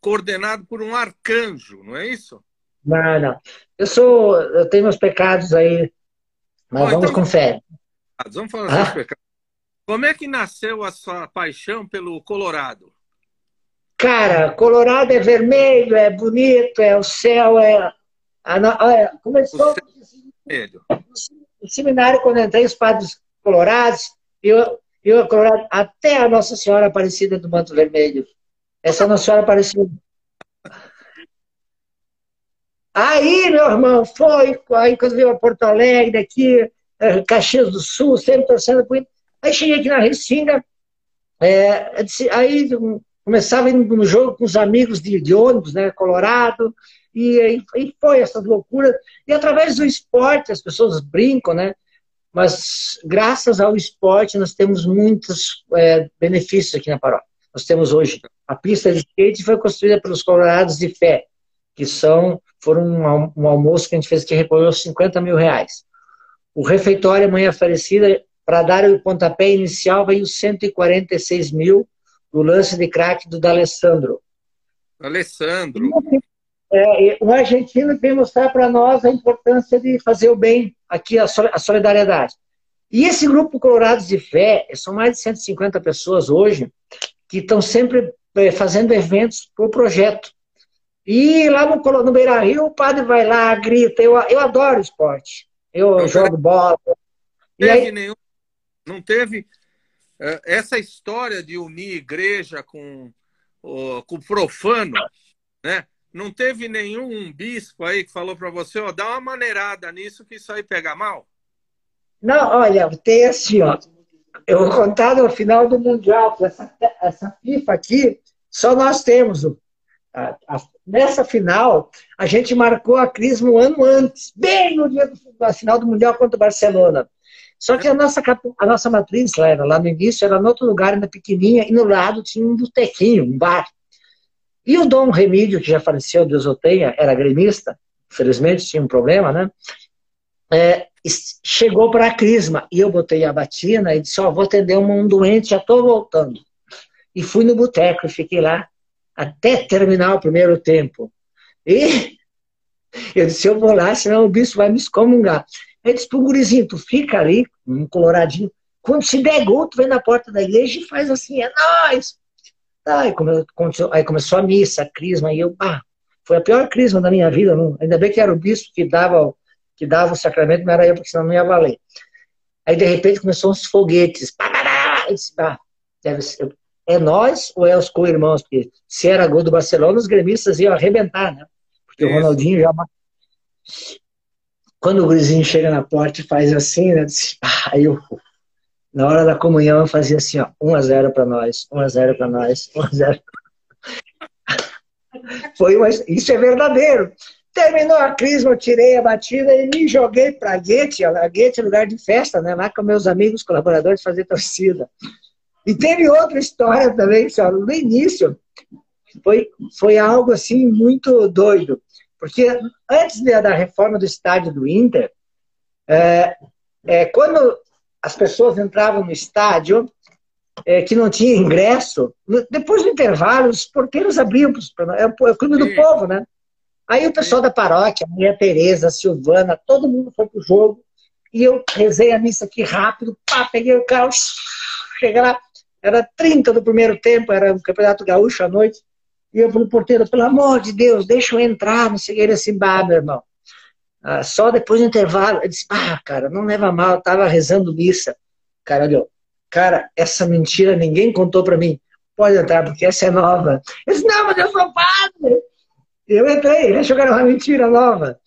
coordenado por um arcanjo, não é isso? Não, não. Eu sou, eu tenho meus pecados aí, mas Ó, vamos então, com fé. Vamos falar ah? dos pecados. Como é que nasceu a sua paixão pelo Colorado? Cara, Colorado é vermelho, é bonito, é o céu, é. A, começou. O céu Vermelho. No seminário, quando entrei, os padres colorados, eu, eu colorado, até a Nossa Senhora Aparecida do Manto Vermelho. Essa Nossa Senhora Aparecida. Aí, meu irmão, foi, aí quando veio a Porto Alegre, aqui, eh, Caxias do Sul, sempre torcendo por Aí cheguei aqui na Restinga, é, aí começava indo no jogo com os amigos de, de ônibus, né, Colorado, e, e foi essas loucuras. E através do esporte, as pessoas brincam, né? Mas graças ao esporte, nós temos muitos é, benefícios aqui na paróquia. Nós temos hoje a pista de skate foi construída pelos colorados de fé, que são foram um, um almoço que a gente fez que recolheu 50 mil reais. O refeitório Mãe Aparecida, para dar o pontapé inicial, veio 146 mil no lance de craque do D'Alessandro. Alessandro. É, o argentino vem mostrar para nós a importância de fazer o bem, aqui a solidariedade. E esse grupo Colorados de Fé, são mais de 150 pessoas hoje, que estão sempre é, fazendo eventos por projeto. E lá no, no Beira Rio, o padre vai lá, grita. Eu, eu adoro esporte. Eu não jogo bola. Não teve, aí... nenhum, não teve essa história de unir igreja com o, com profano, né? Não teve nenhum bispo aí que falou para você, ó, dá uma maneirada nisso que isso aí pega mal? Não, olha, tem assim, ó. Eu vou contar no final do Mundial, essa, essa FIFA aqui, só nós temos. A, a, nessa final, a gente marcou a crise um ano antes, bem no dia da final do Mundial contra o Barcelona. Só que a nossa, a nossa matriz lá, lá no início era em outro lugar, ainda pequenininha, e no lado tinha um botequinho, um bar. E o Dom Remídio, que já faleceu, Deus o tenha, era gremista, infelizmente tinha um problema, né? É, chegou para a crisma e eu botei a batina e disse: Ó, oh, vou atender um, doente, já estou voltando. E fui no boteco e fiquei lá até terminar o primeiro tempo. E eu disse: Eu vou lá, senão o bispo vai me excomungar. Ele disse pro gurizinho: Tu fica ali, um coloradinho. Quando se der gol, tu vem na porta da igreja e faz assim: É nóis! Aí começou, aí começou a missa, a crisma, e eu, ah, foi a pior crisma da minha vida. Não, ainda bem que era o bispo que dava, que dava o sacramento, não era eu, porque senão não ia valer. Aí, de repente, começou uns foguetes. disse, ah, deve ser, é nós ou é os co-irmãos? Porque se era gol do Barcelona, os gremistas iam arrebentar, né? Porque Isso. o Ronaldinho já. Quando o gurizinho chega na porta e faz assim, né? Disse, ah, eu na hora da comunhão eu fazia assim, ó, 1 a 0 para nós, 1 a 0 para nós, 1 a 0. Foi uma... isso é verdadeiro. Terminou a crise, eu tirei a batida e me joguei para Guete, a Guete é lugar de festa, né? Lá com meus amigos colaboradores fazer torcida. E teve outra história também, senhora, no início foi, foi algo assim muito doido. Porque antes da reforma do estádio do Inter, é, é, quando as pessoas entravam no estádio é, que não tinha ingresso. Depois do intervalo, os porteiros abriam. É o, é o clube do povo, né? Aí o pessoal da paróquia, a Maria Tereza, a Silvana, todo mundo foi pro jogo. E eu rezei a missa aqui rápido, pá, peguei o carro, cheguei lá. Era 30 do primeiro tempo, era o Campeonato Gaúcho à noite. E eu falei, porteiro, pelo amor de Deus, deixa eu entrar, não sei o que. Ele assim, bah, meu irmão, ah, só depois do intervalo, eu disse, ah, cara, não leva mal, eu tava rezando missa. Cara, olhou, cara, essa mentira ninguém contou para mim. Pode entrar, porque essa é nova. Eu disse, não, mas eu sou padre. Eu entrei, eles jogaram uma mentira nova.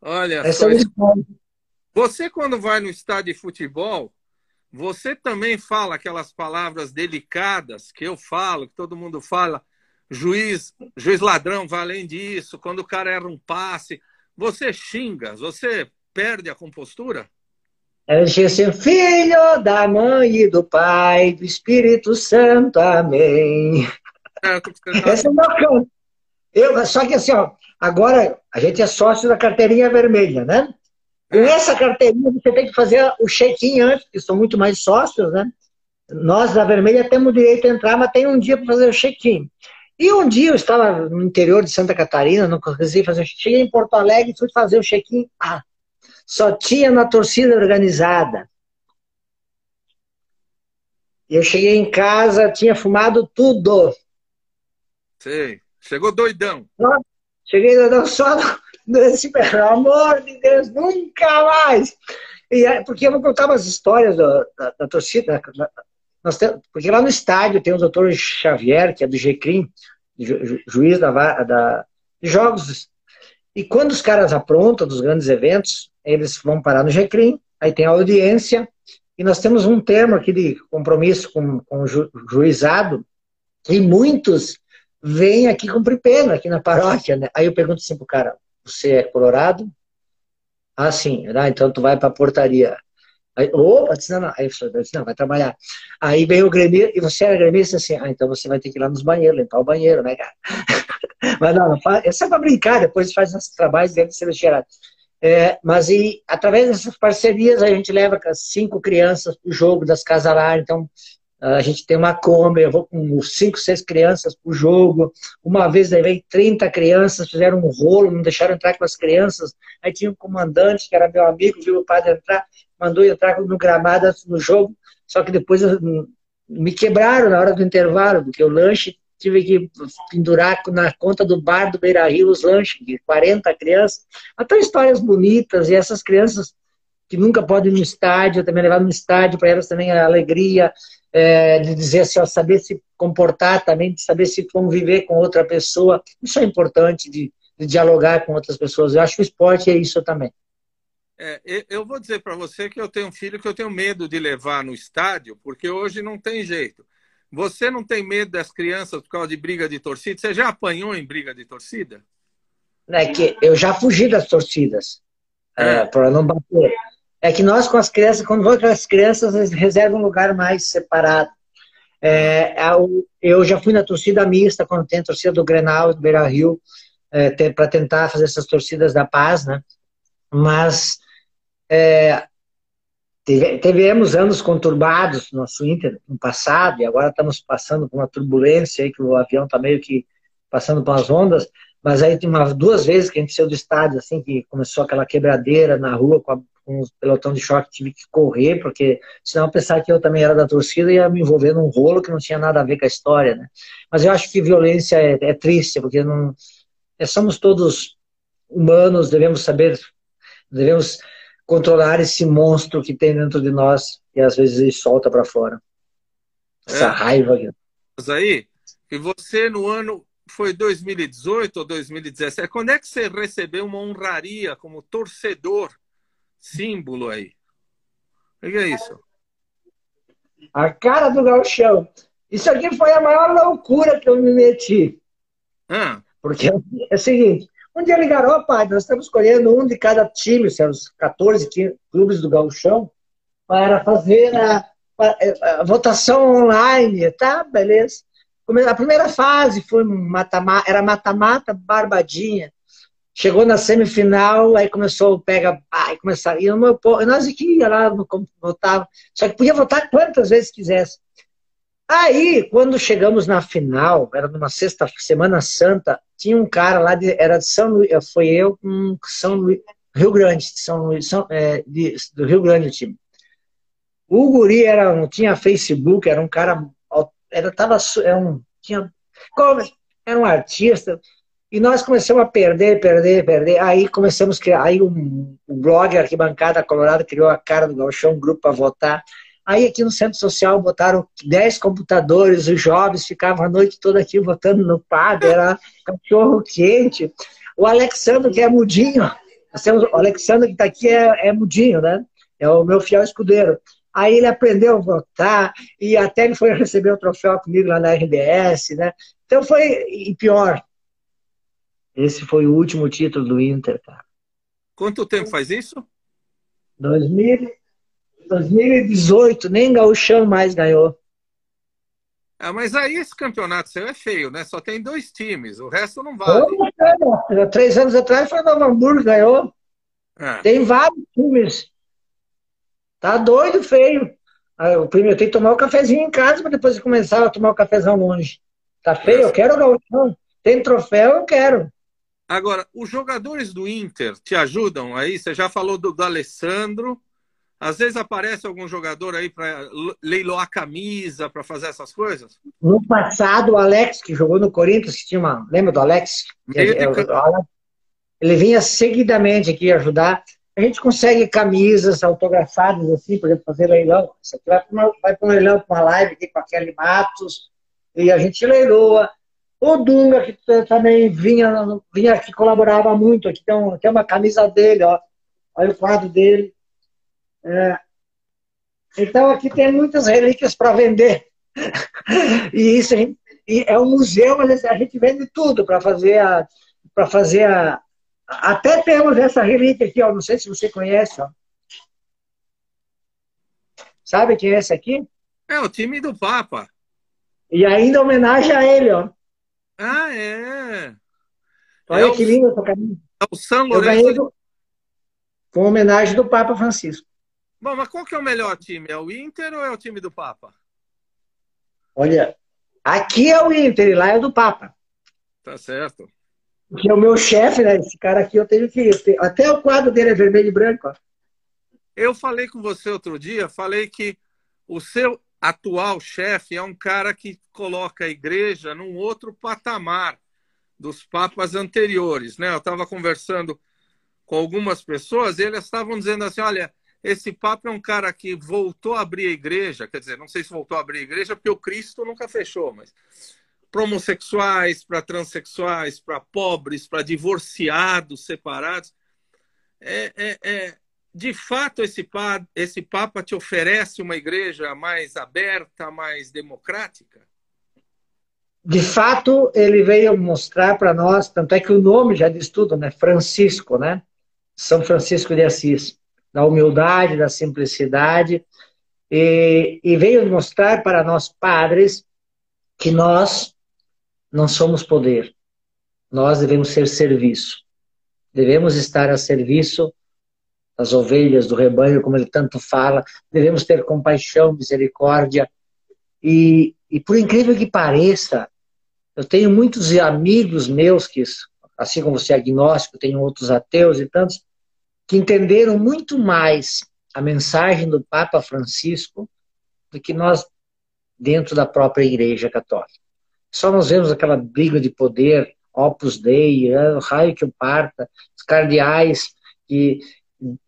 Olha, essa é você quando vai no estádio de futebol, você também fala aquelas palavras delicadas que eu falo, que todo mundo fala, juiz, juiz ladrão vai além disso, quando o cara erra um passe, você xinga, você perde a compostura? Eu disse assim, filho da mãe e do pai, do Espírito Santo, amém. É, tá... Esse é meu canto. Eu, só que assim, ó, agora a gente é sócio da carteirinha vermelha, né? Com é. essa carteirinha você tem que fazer o check-in antes, porque são muito mais sócios, né? Nós da vermelha temos o direito a entrar, mas tem um dia para fazer o check-in. E um dia eu estava no interior de Santa Catarina, não consegui fazer. Cheguei em Porto Alegre e fui fazer o check-in. Ah, só tinha na torcida organizada. Eu cheguei em casa, tinha fumado tudo. Sei. Chegou doidão. Cheguei doidão só nesse, pelo amor de Deus, nunca mais. E, porque eu vou contar umas histórias da, da, da torcida, da, nós temos, porque lá no estádio tem o doutor Xavier, que é do GCRIM, ju, juiz da, da, de jogos. E quando os caras aprontam dos grandes eventos, eles vão parar no GCRIM, aí tem a audiência, e nós temos um termo aqui de compromisso com, com o ju, juizado, e muitos vêm aqui cumprir pena, aqui na paróquia. Né? Aí eu pergunto assim pro cara, você é colorado? Ah, sim. Ah, então tu vai para a portaria. Aí, opa, disse, não, não. Aí eu disse, não, vai trabalhar. Aí veio o gremista, e você era gremista assim, ah, então você vai ter que ir lá nos banheiros, limpar o banheiro, né, cara? mas não, não faz, é só para brincar, depois faz nossos trabalhos dentro de ser gerado. É, mas e, através dessas parcerias a gente leva cinco crianças para o jogo das casas lá, então a gente tem uma Kombi, eu vou com cinco, seis crianças para o jogo. Uma vez levei 30 crianças, fizeram um rolo, não deixaram entrar com as crianças. Aí tinha um comandante, que era meu amigo, viu o padre entrar, mandou entrar no gramado no jogo, só que depois me quebraram na hora do intervalo, porque o lanche tive que pendurar na conta do bar do Beira Rio os lanches, de 40 crianças. Até histórias bonitas, e essas crianças que nunca podem ir no estádio, também levar no estádio, para elas também a alegria é, de dizer assim, ó, saber se comportar também, de saber se conviver com outra pessoa. Isso é importante, de, de dialogar com outras pessoas. Eu acho que o esporte é isso também. É, eu vou dizer para você que eu tenho um filho que eu tenho medo de levar no estádio, porque hoje não tem jeito. Você não tem medo das crianças por causa de briga de torcida? Você já apanhou em briga de torcida? É que eu já fugi das torcidas é. é para não bater. É que nós com as crianças, quando vamos com as crianças, eles reservam um lugar mais separado. É, eu já fui na torcida mista, quando tem a torcida do Grenal, do Beira Rio, é, para tentar fazer essas torcidas da paz, né? Mas é, tivemos anos conturbados no nosso Inter no passado, e agora estamos passando por uma turbulência aí, que o avião está meio que passando pelas ondas, mas aí tem umas duas vezes que a gente saiu do estádio, assim, que começou aquela quebradeira na rua com, a, com os pelotão de choque, tive que correr, porque senão pensar que eu também era da torcida ia me envolver num rolo que não tinha nada a ver com a história, né? Mas eu acho que violência é, é triste, porque não, é, somos todos humanos, devemos saber, devemos controlar esse monstro que tem dentro de nós e às vezes ele solta para fora. Essa é. raiva. Mas aí, e você no ano foi 2018 ou 2017? Quando é que você recebeu uma honraria como torcedor símbolo aí? O que é isso? A cara do galchão. Isso aqui foi a maior loucura que eu me meti. Ah. Porque é o seguinte, um dia ligaram, ó pai, nós estamos escolhendo um de cada time, os 14 clubes do Gauchão, para fazer a, a, a votação online. Tá, beleza. A primeira fase foi mata -mata, era mata-mata, barbadinha. Chegou na semifinal, aí começou o pega, aí começaram, e meu, nós aqui ia lá, votava, só que podia votar quantas vezes quisesse. Aí, quando chegamos na final, era numa sexta Semana Santa, tinha um cara lá, de, era de São Luís, foi eu com São Luís, Rio Grande, de São Luís, São, é, de, do Rio Grande o time. O guri era, não tinha Facebook, era um cara, era, tava, era um, tinha, era um artista, e nós começamos a perder, perder, perder. Aí começamos a criar, aí um, um blog Arquibancada Colorado criou a cara do Galchão, um grupo para votar. Aí aqui no centro social botaram 10 computadores, os jovens ficavam a noite toda aqui votando no padre, era cachorro quente. O Alexandre, que é mudinho, o Alexandre que está aqui é, é mudinho, né? É o meu fiel escudeiro. Aí ele aprendeu a votar e até ele foi receber o troféu comigo lá na RBS, né? Então foi, e pior, esse foi o último título do Inter, cara. Quanto tempo faz isso? 2000, 2018, nem Gauchão mais ganhou. Ah, mas aí esse campeonato seu é feio, né? Só tem dois times, o resto não vale. Oh, três anos atrás foi Novo Hamburgo, ganhou. É. Tem vários times. Tá doido, feio. O primeiro tem que tomar o um cafezinho em casa para depois começar a tomar o um cafezão longe. Tá feio? Eu quero o Gauchão. Tem troféu, eu quero. Agora, os jogadores do Inter te ajudam aí? Você já falou do, do Alessandro. Às vezes aparece algum jogador aí para leiloar camisa, para fazer essas coisas? No passado, o Alex, que jogou no Corinthians, que tinha uma. Lembra do Alex? Ele, ele vinha seguidamente aqui ajudar. A gente consegue camisas autografadas, assim, por exemplo, fazer leilão. Você vai para um leilão, para uma live aqui com a Kelly Matos, e a gente leiloa. O Dunga, que também vinha, vinha aqui, colaborava muito. Aqui tem, um, tem uma camisa dele, ó. Olha o quadro dele. É. Então aqui tem muitas relíquias para vender. e isso e é um museu, mas a gente vende tudo para fazer a para fazer a até temos essa relíquia aqui, ó, não sei se você conhece, ó. Sabe quem é esse aqui? É o time do Papa. E ainda homenagem a ele, ó. Ah, é. Olha é que lindo essa camisa. É o São Lourenço. Com homenagem do Papa Francisco. Bom, mas qual que é o melhor time? É o Inter ou é o time do Papa? Olha, aqui é o Inter e lá é o do Papa. Tá certo. Que é o meu chefe, né? Esse cara aqui eu tenho que. Até o quadro dele é vermelho e branco. Ó. Eu falei com você outro dia, falei que o seu atual chefe é um cara que coloca a igreja num outro patamar dos papas anteriores, né? Eu estava conversando com algumas pessoas e eles estavam dizendo assim, olha, esse Papa é um cara que voltou a abrir a igreja, quer dizer, não sei se voltou a abrir a igreja, porque o Cristo nunca fechou, mas para homossexuais, para transexuais, para pobres, para divorciados, separados. É, é, é, de fato, esse, pa, esse Papa te oferece uma igreja mais aberta, mais democrática? De fato, ele veio mostrar para nós, tanto é que o nome já diz tudo, né? Francisco, né? São Francisco de Assis da humildade, da simplicidade, e, e veio mostrar para nós padres que nós não somos poder, nós devemos ser serviço, devemos estar a serviço das ovelhas, do rebanho, como ele tanto fala, devemos ter compaixão, misericórdia, e, e por incrível que pareça, eu tenho muitos amigos meus que, assim como você é agnóstico, tenho outros ateus e tantos, que entenderam muito mais a mensagem do Papa Francisco do que nós dentro da própria Igreja Católica. Só nós vemos aquela briga de poder, Opus Dei, é, o raio que o parta, os cardeais, que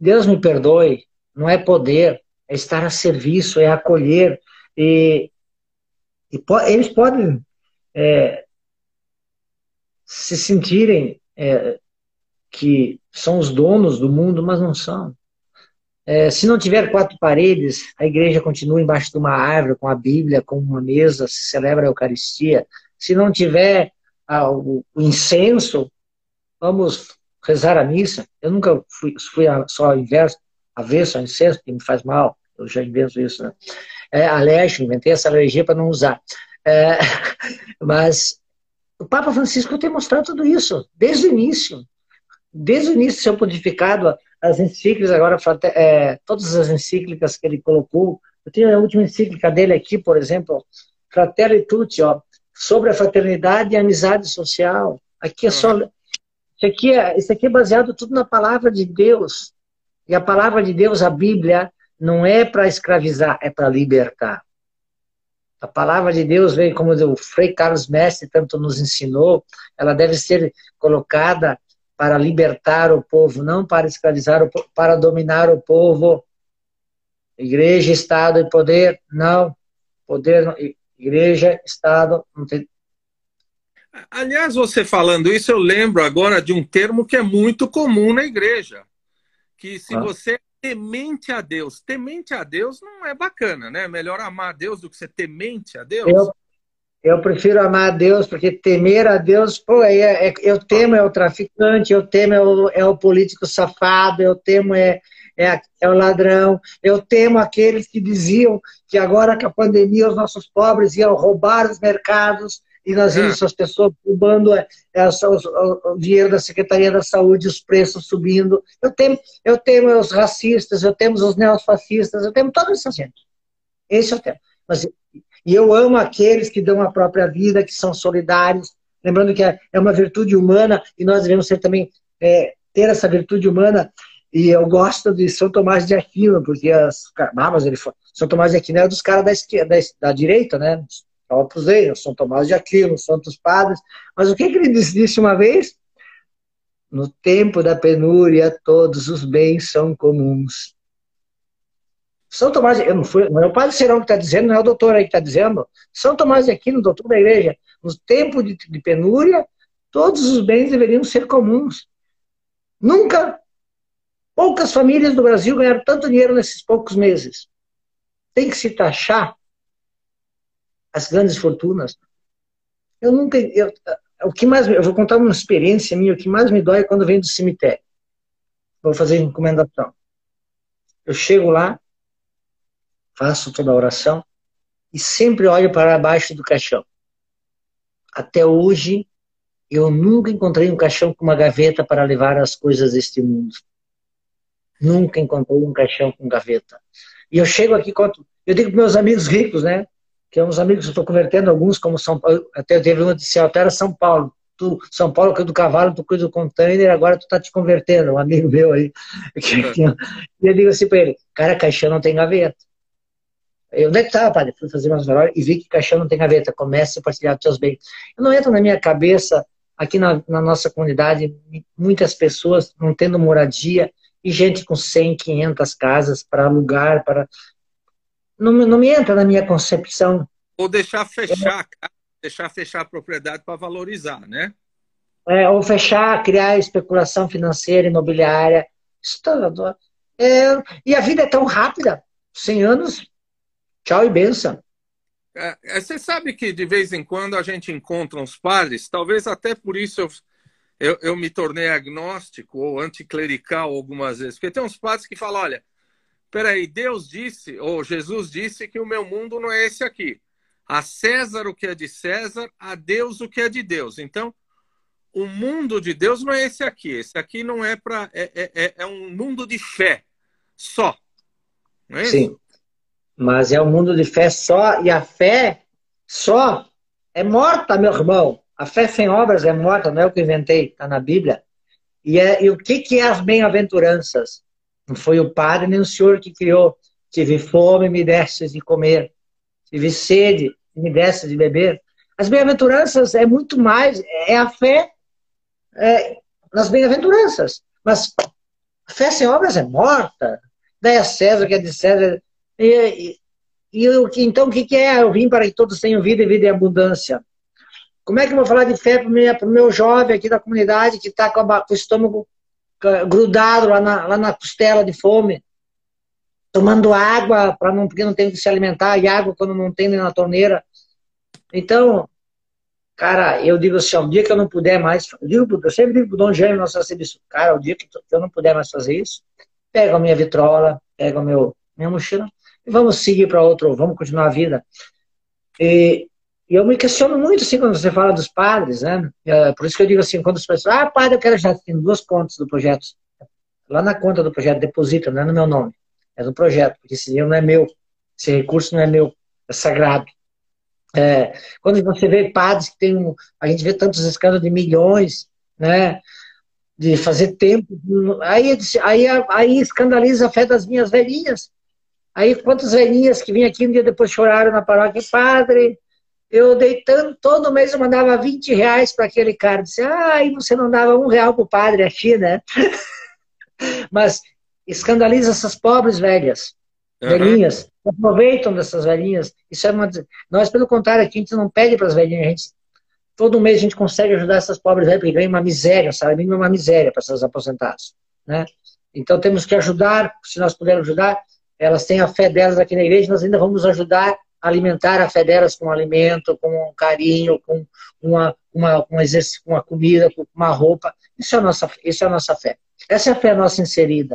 Deus me perdoe, não é poder, é estar a serviço, é acolher. E, e po eles podem é, se sentirem é, que são os donos do mundo, mas não são. É, se não tiver quatro paredes, a igreja continua embaixo de uma árvore, com a Bíblia, com uma mesa, se celebra a Eucaristia. Se não tiver ah, o, o, incenso, vamos rezar a missa. Eu nunca fui, fui a, só ao inverso, avesso ao incenso, que me faz mal. Eu já invento isso, né? É, alérgico, inventei essa alergia para não usar. É, mas o Papa Francisco tem mostrado tudo isso, desde o início desde o início seu pontificado, as encíclicas, agora, é, todas as encíclicas que ele colocou, eu tenho a última encíclica dele aqui, por exemplo, Fratelli Tutti, ó, sobre a fraternidade e a amizade social. Aqui é só. Isso aqui é, isso aqui é baseado tudo na palavra de Deus. E a palavra de Deus, a Bíblia, não é para escravizar, é para libertar. A palavra de Deus veio, como o Frei Carlos Mestre tanto nos ensinou, ela deve ser colocada para libertar o povo, não para escravizar o povo, para dominar o povo. Igreja, Estado e poder, não. Poder, igreja, Estado, não tem. Aliás, você falando isso, eu lembro agora de um termo que é muito comum na igreja. Que se ah. você é temente a Deus, temente a Deus não é bacana, né? Melhor amar a Deus do que ser temente a Deus. Eu, eu prefiro amar a Deus, porque temer a Deus, pô, é, é, eu temo é o traficante, eu temo é o, é o político safado, eu temo é, é, é, o ladrão, eu temo aqueles que diziam que agora com a pandemia os nossos pobres iam roubar os mercados e nós vimos é. as pessoas roubando é, é, o, o, dinheiro da Secretaria da Saúde, os preços subindo. Eu temo, eu temo os racistas, eu temo os neofascistas, eu temo toda essa gente. Esse eu temo. Mas e eu amo aqueles que dão a própria vida, que são solidários. Lembrando que é, é uma virtude humana e nós devemos ser também é, ter essa virtude humana. E eu gosto de São Tomás de Aquino, porque as, ah, ele foi, São Tomás de Aquino é dos caras da, esquerda, da, da direita, né? Opus Dei, São Tomás de Aquino, Santos Padres. Mas o que, que ele disse uma vez? No tempo da penúria, todos os bens são comuns. São Tomás, eu não, fui, não é o padre Serão que está dizendo, não é o doutor aí que está dizendo. São Tomás de Aquino, doutor da igreja, no tempo de, de penúria, todos os bens deveriam ser comuns. Nunca, poucas famílias do Brasil ganharam tanto dinheiro nesses poucos meses. Tem que se taxar as grandes fortunas. Eu nunca, eu, o que mais, eu vou contar uma experiência minha, o que mais me dói é quando vem do cemitério. Vou fazer encomendação. Eu chego lá, faço toda a oração e sempre olho para baixo do caixão. Até hoje, eu nunca encontrei um caixão com uma gaveta para levar as coisas deste mundo. Nunca encontrei um caixão com gaveta. E eu chego aqui, conto, eu digo para meus amigos ricos, né? Que é uns amigos que eu estou convertendo, alguns como São Paulo, até teve um de era São Paulo. Tu, São Paulo, que é do cavalo, tu cuida do container, agora tu tá te convertendo, um amigo meu aí. e eu digo assim para ele, cara, caixão não tem gaveta. Eu, onde é que estava, padre? Fui fazer umas horários e vi que caixão não tem gaveta. Comece a partilhar os seus bens. Eu não entro na minha cabeça, aqui na, na, nossa comunidade, muitas pessoas não tendo moradia e gente com 100, 500 casas para alugar, para não, não me entra na minha concepção. Ou deixar fechar, é. deixar fechar a propriedade para valorizar, né? É, ou fechar, criar especulação financeira, imobiliária. Tá é, e a vida é tão rápida, 100 anos, tchau e benção. É, é, você sabe que de vez em quando a gente encontra uns padres, talvez até por isso eu, eu, eu me tornei agnóstico ou anticlerical algumas vezes, porque tem uns padres que falam: olha, peraí, Deus disse, ou Jesus disse que o meu mundo não é esse aqui. A César o que é de César, a Deus o que é de Deus. Então, o mundo de Deus não é esse aqui. Esse aqui não é para. É, é, é, é um mundo de fé só. Não é Sim. Isso? Mas é um mundo de fé só, e a fé só é morta, meu irmão. A fé sem obras é morta, não é o que eu inventei, está na Bíblia. E, é, e o que, que é as bem-aventuranças? Não foi o Padre nem o Senhor que criou. Tive fome, me deste de comer. Tive sede, me deste de beber. As bem-aventuranças é muito mais, é a fé é, nas bem-aventuranças. Mas a fé sem obras é morta. Daí a César, que é de César, e, e, e então, o que, que é? Eu vim para que todos tenham vida e vida em abundância. Como é que eu vou falar de fé para o meu jovem aqui da comunidade que está com, com, o estômago grudado lá na, lá na costela de fome, tomando água para não, porque não tem que se alimentar, e água quando não tem nem na torneira. Então, cara, eu digo assim, o dia que eu não puder mais, eu, digo, eu sempre digo para o Dom Jaime, nosso arcebispo, cara, o dia que eu não puder mais fazer isso, pega a minha vitrola, pega o meu, minha mochila, vamos seguir para outro, vamos continuar a vida. E, e, eu me questiono muito, assim, quando você fala dos padres, né? É, por isso que eu digo assim, quando as pessoas, ah, padre, eu quero já, tem duas contas do projeto. Lá na conta do projeto, deposita, não é no meu nome, é do projeto, porque esse dinheiro não é meu, esse recurso não é meu, é sagrado. É, quando você vê padres que tem um, a gente vê tantos escândalos de milhões, né? De fazer tempo, aí, aí, aí escandaliza a fé das minhas velhinhas, Aí quantas velhinhas que vinham aqui um dia depois choraram na paróquia, padre, eu deitando, todo mês eu mandava 20 reais para aquele cara. Disse, ah, e você não dava um real para o padre aqui, né? Mas escandaliza essas pobres velhas, uhum. velhinhas, aproveitam dessas velhinhas. Isso é uma... Nós, pelo contrário, aqui a gente não pede para as velhinhas, a gente... todo mês a gente consegue ajudar essas pobres velhas, porque ganham uma miséria, sabe? Ganham uma miséria para essas aposentadas, né? Então temos que ajudar, se nós pudermos ajudar, elas têm a fé delas aqui na igreja, nós ainda vamos ajudar a alimentar a fé delas com alimento, com carinho, com uma, uma, um exercício, com uma comida, com uma roupa. Isso é a nossa, isso é a nossa fé. Essa é a fé nossa inserida.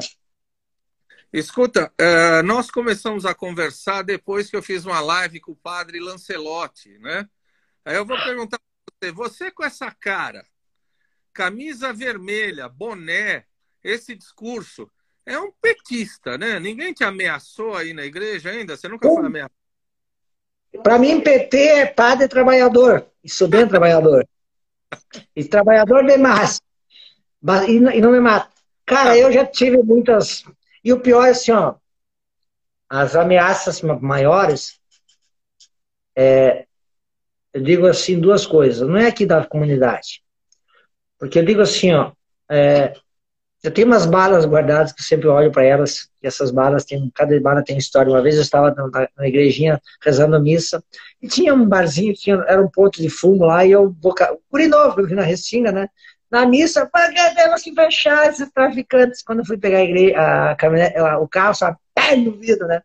Escuta, uh, nós começamos a conversar depois que eu fiz uma live com o padre Lancelotti, né? Aí eu vou perguntar para você, você com essa cara, camisa vermelha, boné, esse discurso, é um petista, né? Ninguém te ameaçou aí na igreja ainda? Você nunca foi ameaçado? Para mim, PT é padre trabalhador. Sou bem trabalhador. E trabalhador demais. E não me mata. Cara, eu já tive muitas. E o pior é assim, ó. As ameaças maiores. É, eu digo assim duas coisas. Não é aqui da comunidade. Porque eu digo assim, ó. É, eu tenho umas balas guardadas que eu sempre olho para elas, e essas balas tem, cada bala tem história. Uma vez eu estava na, na igrejinha rezando a missa, e tinha um barzinho, tinha, era um ponto de fumo lá, e eu, por novo, eu vi na Restinga, né? Na missa, temos que fechar esses traficantes. Quando eu fui pegar a, igreja, a caminhonete, o carro, só pé no vidro, né?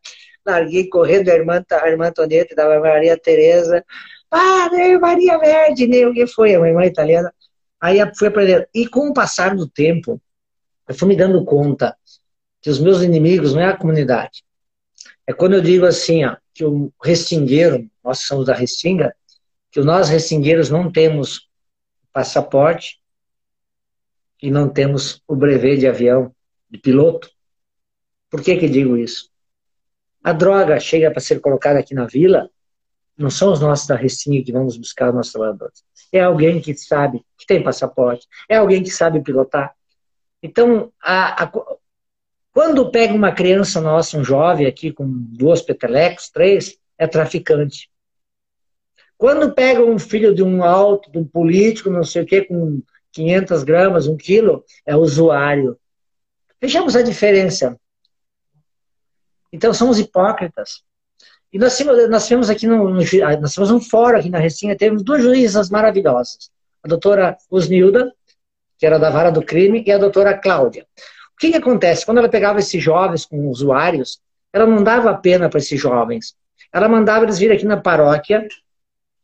Larguei correndo a irmã, a irmã Antonieta da Maria Tereza. Padre, Maria Verde, nem o que foi, uma irmã italiana. Aí fui aprendendo. E com o passar do tempo, eu fui me dando conta que os meus inimigos não é a comunidade. É quando eu digo assim, ó, que o restingueiro, nós somos da Restinga, que nós restingueiros não temos passaporte e não temos o brevet de avião, de piloto. Por que que digo isso? A droga chega para ser colocada aqui na vila, não são os nossos da Restinga que vamos buscar os nossos trabalhadores. É alguém que sabe, que tem passaporte, é alguém que sabe pilotar, então, a, a, quando pega uma criança nossa, um jovem aqui com duas petelecos, três, é traficante. Quando pega um filho de um alto, de um político, não sei o quê, com 500 gramas, um quilo, é usuário. Vejamos a diferença. Então, somos hipócritas. E nós nós tivemos aqui no, no, nós tivemos um fórum aqui na Restinga, temos duas juízas maravilhosas. A doutora Osnilda, que era da vara do crime, e a doutora Cláudia. O que, que acontece? Quando ela pegava esses jovens com usuários, ela não dava pena para esses jovens. Ela mandava eles vir aqui na paróquia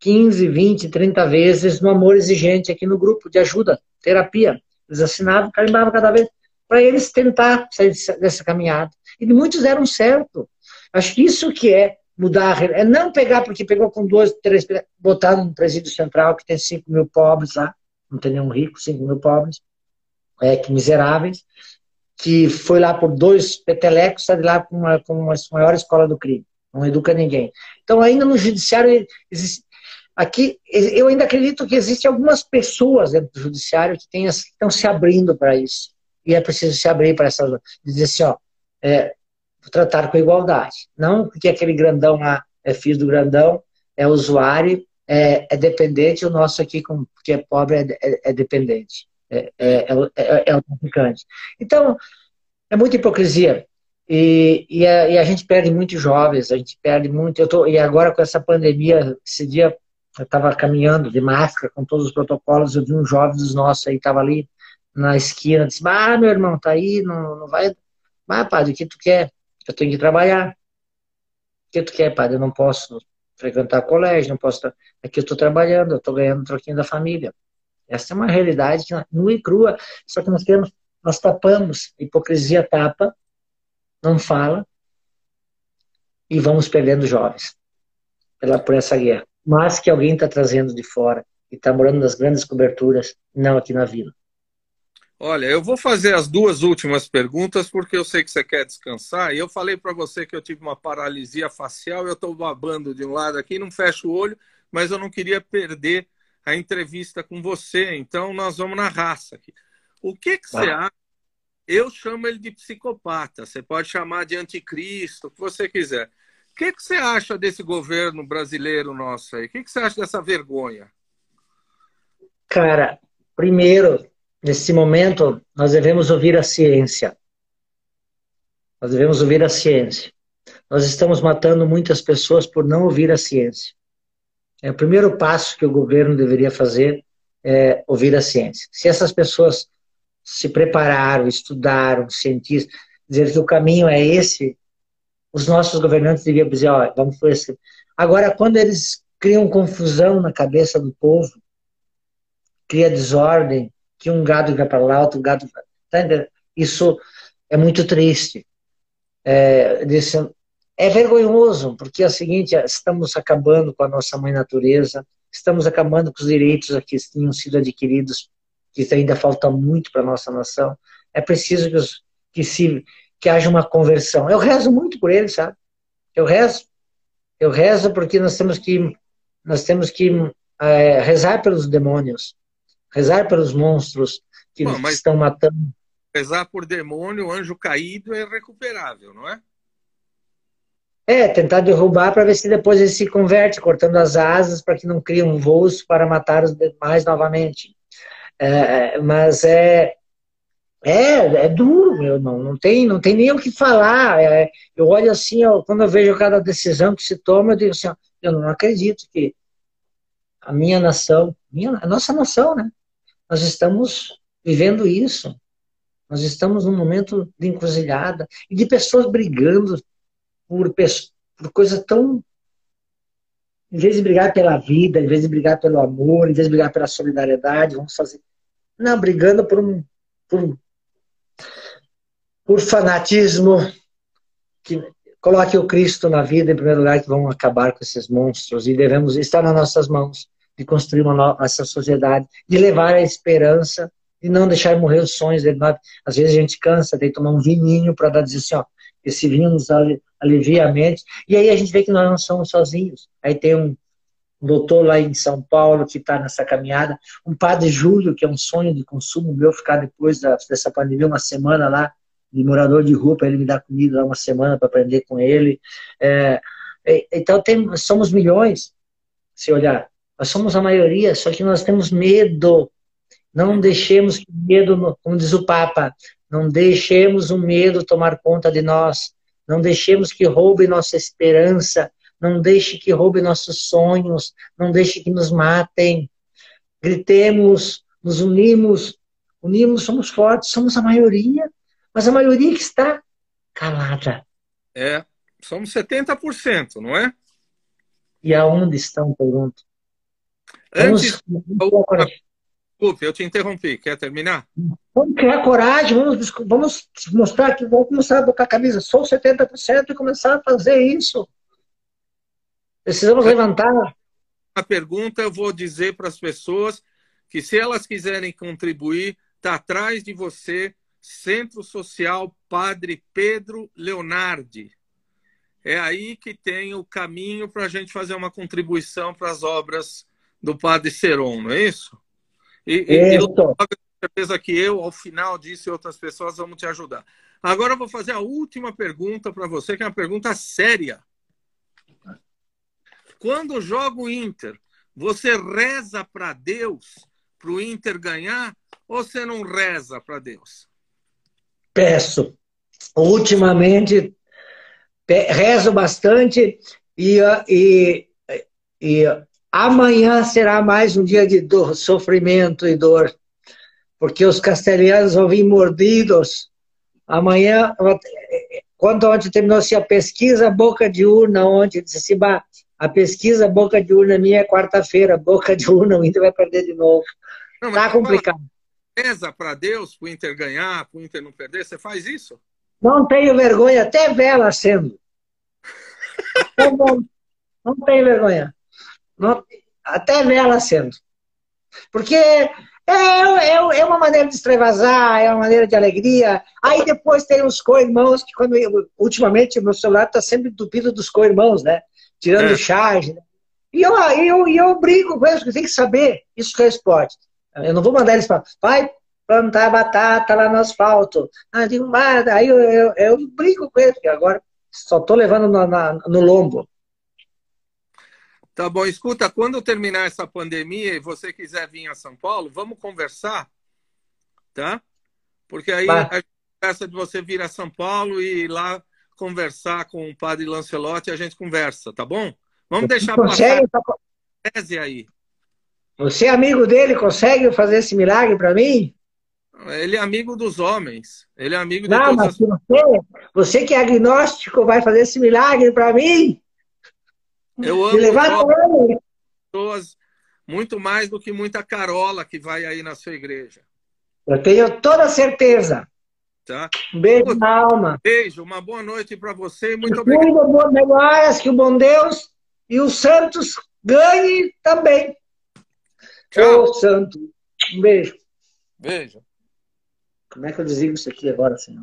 15, 20, 30 vezes no amor exigente aqui no grupo de ajuda, terapia. Eles assinavam, carimbavam cada vez para eles tentar sair dessa caminhada. E muitos deram certo. Acho que isso que é mudar, é não pegar porque pegou com dois, três, botar no presídio central que tem 5 mil pobres lá, não tem nenhum rico, 5 mil pobres, é, que miseráveis, que foi lá por dois petelecos, sai de lá com, uma, com a maior escola do crime, não educa ninguém. Então, ainda no judiciário, existe, aqui, eu ainda acredito que existem algumas pessoas dentro do judiciário que, tem, que estão se abrindo para isso. E é preciso se abrir para essas. Dizer assim, ó, é, tratar com igualdade. Não porque aquele grandão lá é filho do grandão, é usuário, é, é dependente, o nosso aqui, que é pobre, é, é, é dependente. É, é, é, é, o traficante. Então, é muita hipocrisia. E, e, a, e, a, gente perde muitos jovens, a gente perde muito. Eu tô, e agora com essa pandemia, esse dia eu estava caminhando de máscara com todos os protocolos, eu vi um jovem dos nossos aí, estava ali na esquina, disse, ah, meu irmão, tá aí, não, não vai. Mas, padre, o que tu quer? Eu tenho que trabalhar. O que tu quer, padre? Eu não posso frequentar colégio, não posso. Aqui eu estou trabalhando, eu estou ganhando um troquinho da família. Essa é uma realidade nua e crua, só que nós queremos, nós tapamos, a hipocrisia tapa, não fala, e vamos perdendo jovens pela, por essa guerra. Mas que alguém está trazendo de fora e está morando nas grandes coberturas, não aqui na vila. Olha, eu vou fazer as duas últimas perguntas porque eu sei que você quer descansar. E eu falei para você que eu tive uma paralisia facial, eu estou babando de um lado aqui, não fecho o olho, mas eu não queria perder a entrevista com você. Então nós vamos na raça aqui. O que, que você acha? Eu chamo ele de psicopata. Você pode chamar de anticristo, o que você quiser. O que, que você acha desse governo brasileiro nosso aí? O que, que você acha dessa vergonha? Cara, primeiro, nesse momento, nós devemos ouvir a ciência. Nós devemos ouvir a ciência. Nós estamos matando muitas pessoas por não ouvir a ciência. É o primeiro passo que o governo deveria fazer é ouvir a ciência. Se essas pessoas se prepararam, estudaram, cientistas, dizer que o caminho é esse, os nossos governantes deviam dizer, ó, vamos esse. Agora, quando eles criam confusão na cabeça do povo, cria desordem, que um gado vai para lá, outro gado vai. Tá Isso é muito triste. É, é vergonhoso, porque é o seguinte: estamos acabando com a nossa mãe natureza, estamos acabando com os direitos que tinham sido adquiridos, que ainda falta muito para a nossa nação. É preciso que, os, que, se, que haja uma conversão. Eu rezo muito por eles, sabe? Eu rezo. Eu rezo porque nós temos que, nós temos que é, rezar pelos demônios rezar pelos monstros que Bom, estão matando. Rezar por demônio, anjo caído é recuperável, não é? É, tentar derrubar para ver se depois ele se converte, cortando as asas para que não crie um voo para matar os demais novamente. É, mas é, é, é duro, meu irmão. Não tem, não tem nem o que falar. É, eu olho assim, ó, quando eu vejo cada decisão que se toma, eu digo assim, ó, eu não acredito que a minha nação, minha, a nossa nação, né? Nós estamos vivendo isso. Nós estamos num momento de encruzilhada e de pessoas brigando por, por coisa tão. Em vez de brigar pela vida, em vez de brigar pelo amor, em vez de brigar pela solidariedade, vamos fazer. Não, brigando por um. Por, por fanatismo que coloque o Cristo na vida em primeiro lugar que vão acabar com esses monstros e devemos estar nas nossas mãos de construir uma essa sociedade, de levar a esperança, de não deixar morrer os sonhos. Às vezes a gente cansa, tem que tomar um vininho para dizer assim, ó, esse vinho nos alivia a mente. E aí a gente vê que nós não somos sozinhos. Aí tem um doutor lá em São Paulo que está nessa caminhada, um padre Júlio, que é um sonho de consumo meu, ficar depois dessa pandemia uma semana lá, de morador de rua, para ele me dar comida lá uma semana para aprender com ele. É, então tem, somos milhões, se olhar. Nós somos a maioria, só que nós temos medo. Não deixemos que o medo, como diz o Papa, não deixemos o medo tomar conta de nós. Não deixemos que roube nossa esperança. Não deixe que roube nossos sonhos. Não deixe que nos matem. Gritemos, nos unimos. Unimos, somos fortes, somos a maioria. Mas a maioria que está calada. É, somos 70%, não é? E aonde estão, pergunto? Antes, vamos, desculpe, eu te interrompi. Quer terminar? Vamos criar coragem, vamos, vamos mostrar que vamos começar a botar a camisa. Sou 70% e começar a fazer isso. Precisamos levantar. A pergunta eu vou dizer para as pessoas que se elas quiserem contribuir, está atrás de você Centro Social Padre Pedro Leonardi. É aí que tem o caminho para a gente fazer uma contribuição para as obras do Padre Seron, não é isso? E, é, e eu tenho certeza que eu, ao final disso, e outras pessoas vamos te ajudar. Agora eu vou fazer a última pergunta para você, que é uma pergunta séria. Quando joga o Inter, você reza para Deus para o Inter ganhar ou você não reza para Deus? peço. Ultimamente, rezo bastante e, e, e amanhã será mais um dia de dor, sofrimento e dor, porque os castelhanos vão vir mordidos. Amanhã, quando ontem terminou-se a pesquisa Boca de Urna, ontem, disse assim, a pesquisa Boca de Urna minha é quarta-feira, Boca de Urna, o Inter vai perder de novo. Não, tá complicado. Reza para Deus, para o Inter ganhar, para o Inter não perder? Você faz isso? Não tenho vergonha, até vela sendo. não tenho vergonha. Não, até vela sendo. Porque é, é, é, uma maneira de extravasar, é uma maneira de alegria. Aí depois tem os co-irmãos, que quando eu, ultimamente meu celular está sempre entupido dos co-irmãos, né? Tirando é. charge. Né? E eu, eu, eu brinco com eles, porque tem que saber isso que é esporte. Eu não vou mandar eles para. Vai plantar batata lá no asfalto. Ah, aí eu, eu, eu brinco com eles, agora só estou levando na, no lombo. Tá bom, escuta, quando terminar essa pandemia e você quiser vir a São Paulo, vamos conversar, tá? Porque aí Vai. a conversa de você vir a São Paulo e ir lá conversar com o padre Lancelotti, a gente conversa, tá bom? Vamos deixar passar a tese aí. Você é amigo dele, consegue fazer esse milagre para mim? Ele é amigo dos homens. Ele é amigo de Não, mas as... você, você que é agnóstico vai fazer esse milagre para mim? Eu amo pessoas muito mais do que muita carola que vai aí na sua igreja. Eu tenho toda certeza. Tá? Um beijo na alma. Beijo, uma boa noite para você e muito obrigado. Boas melhoras, que o bom Deus e os santos ganhem também. Tchau. Ô, santo. Um beijo. Beijo. Como é que eu desligo isso aqui agora, senhor?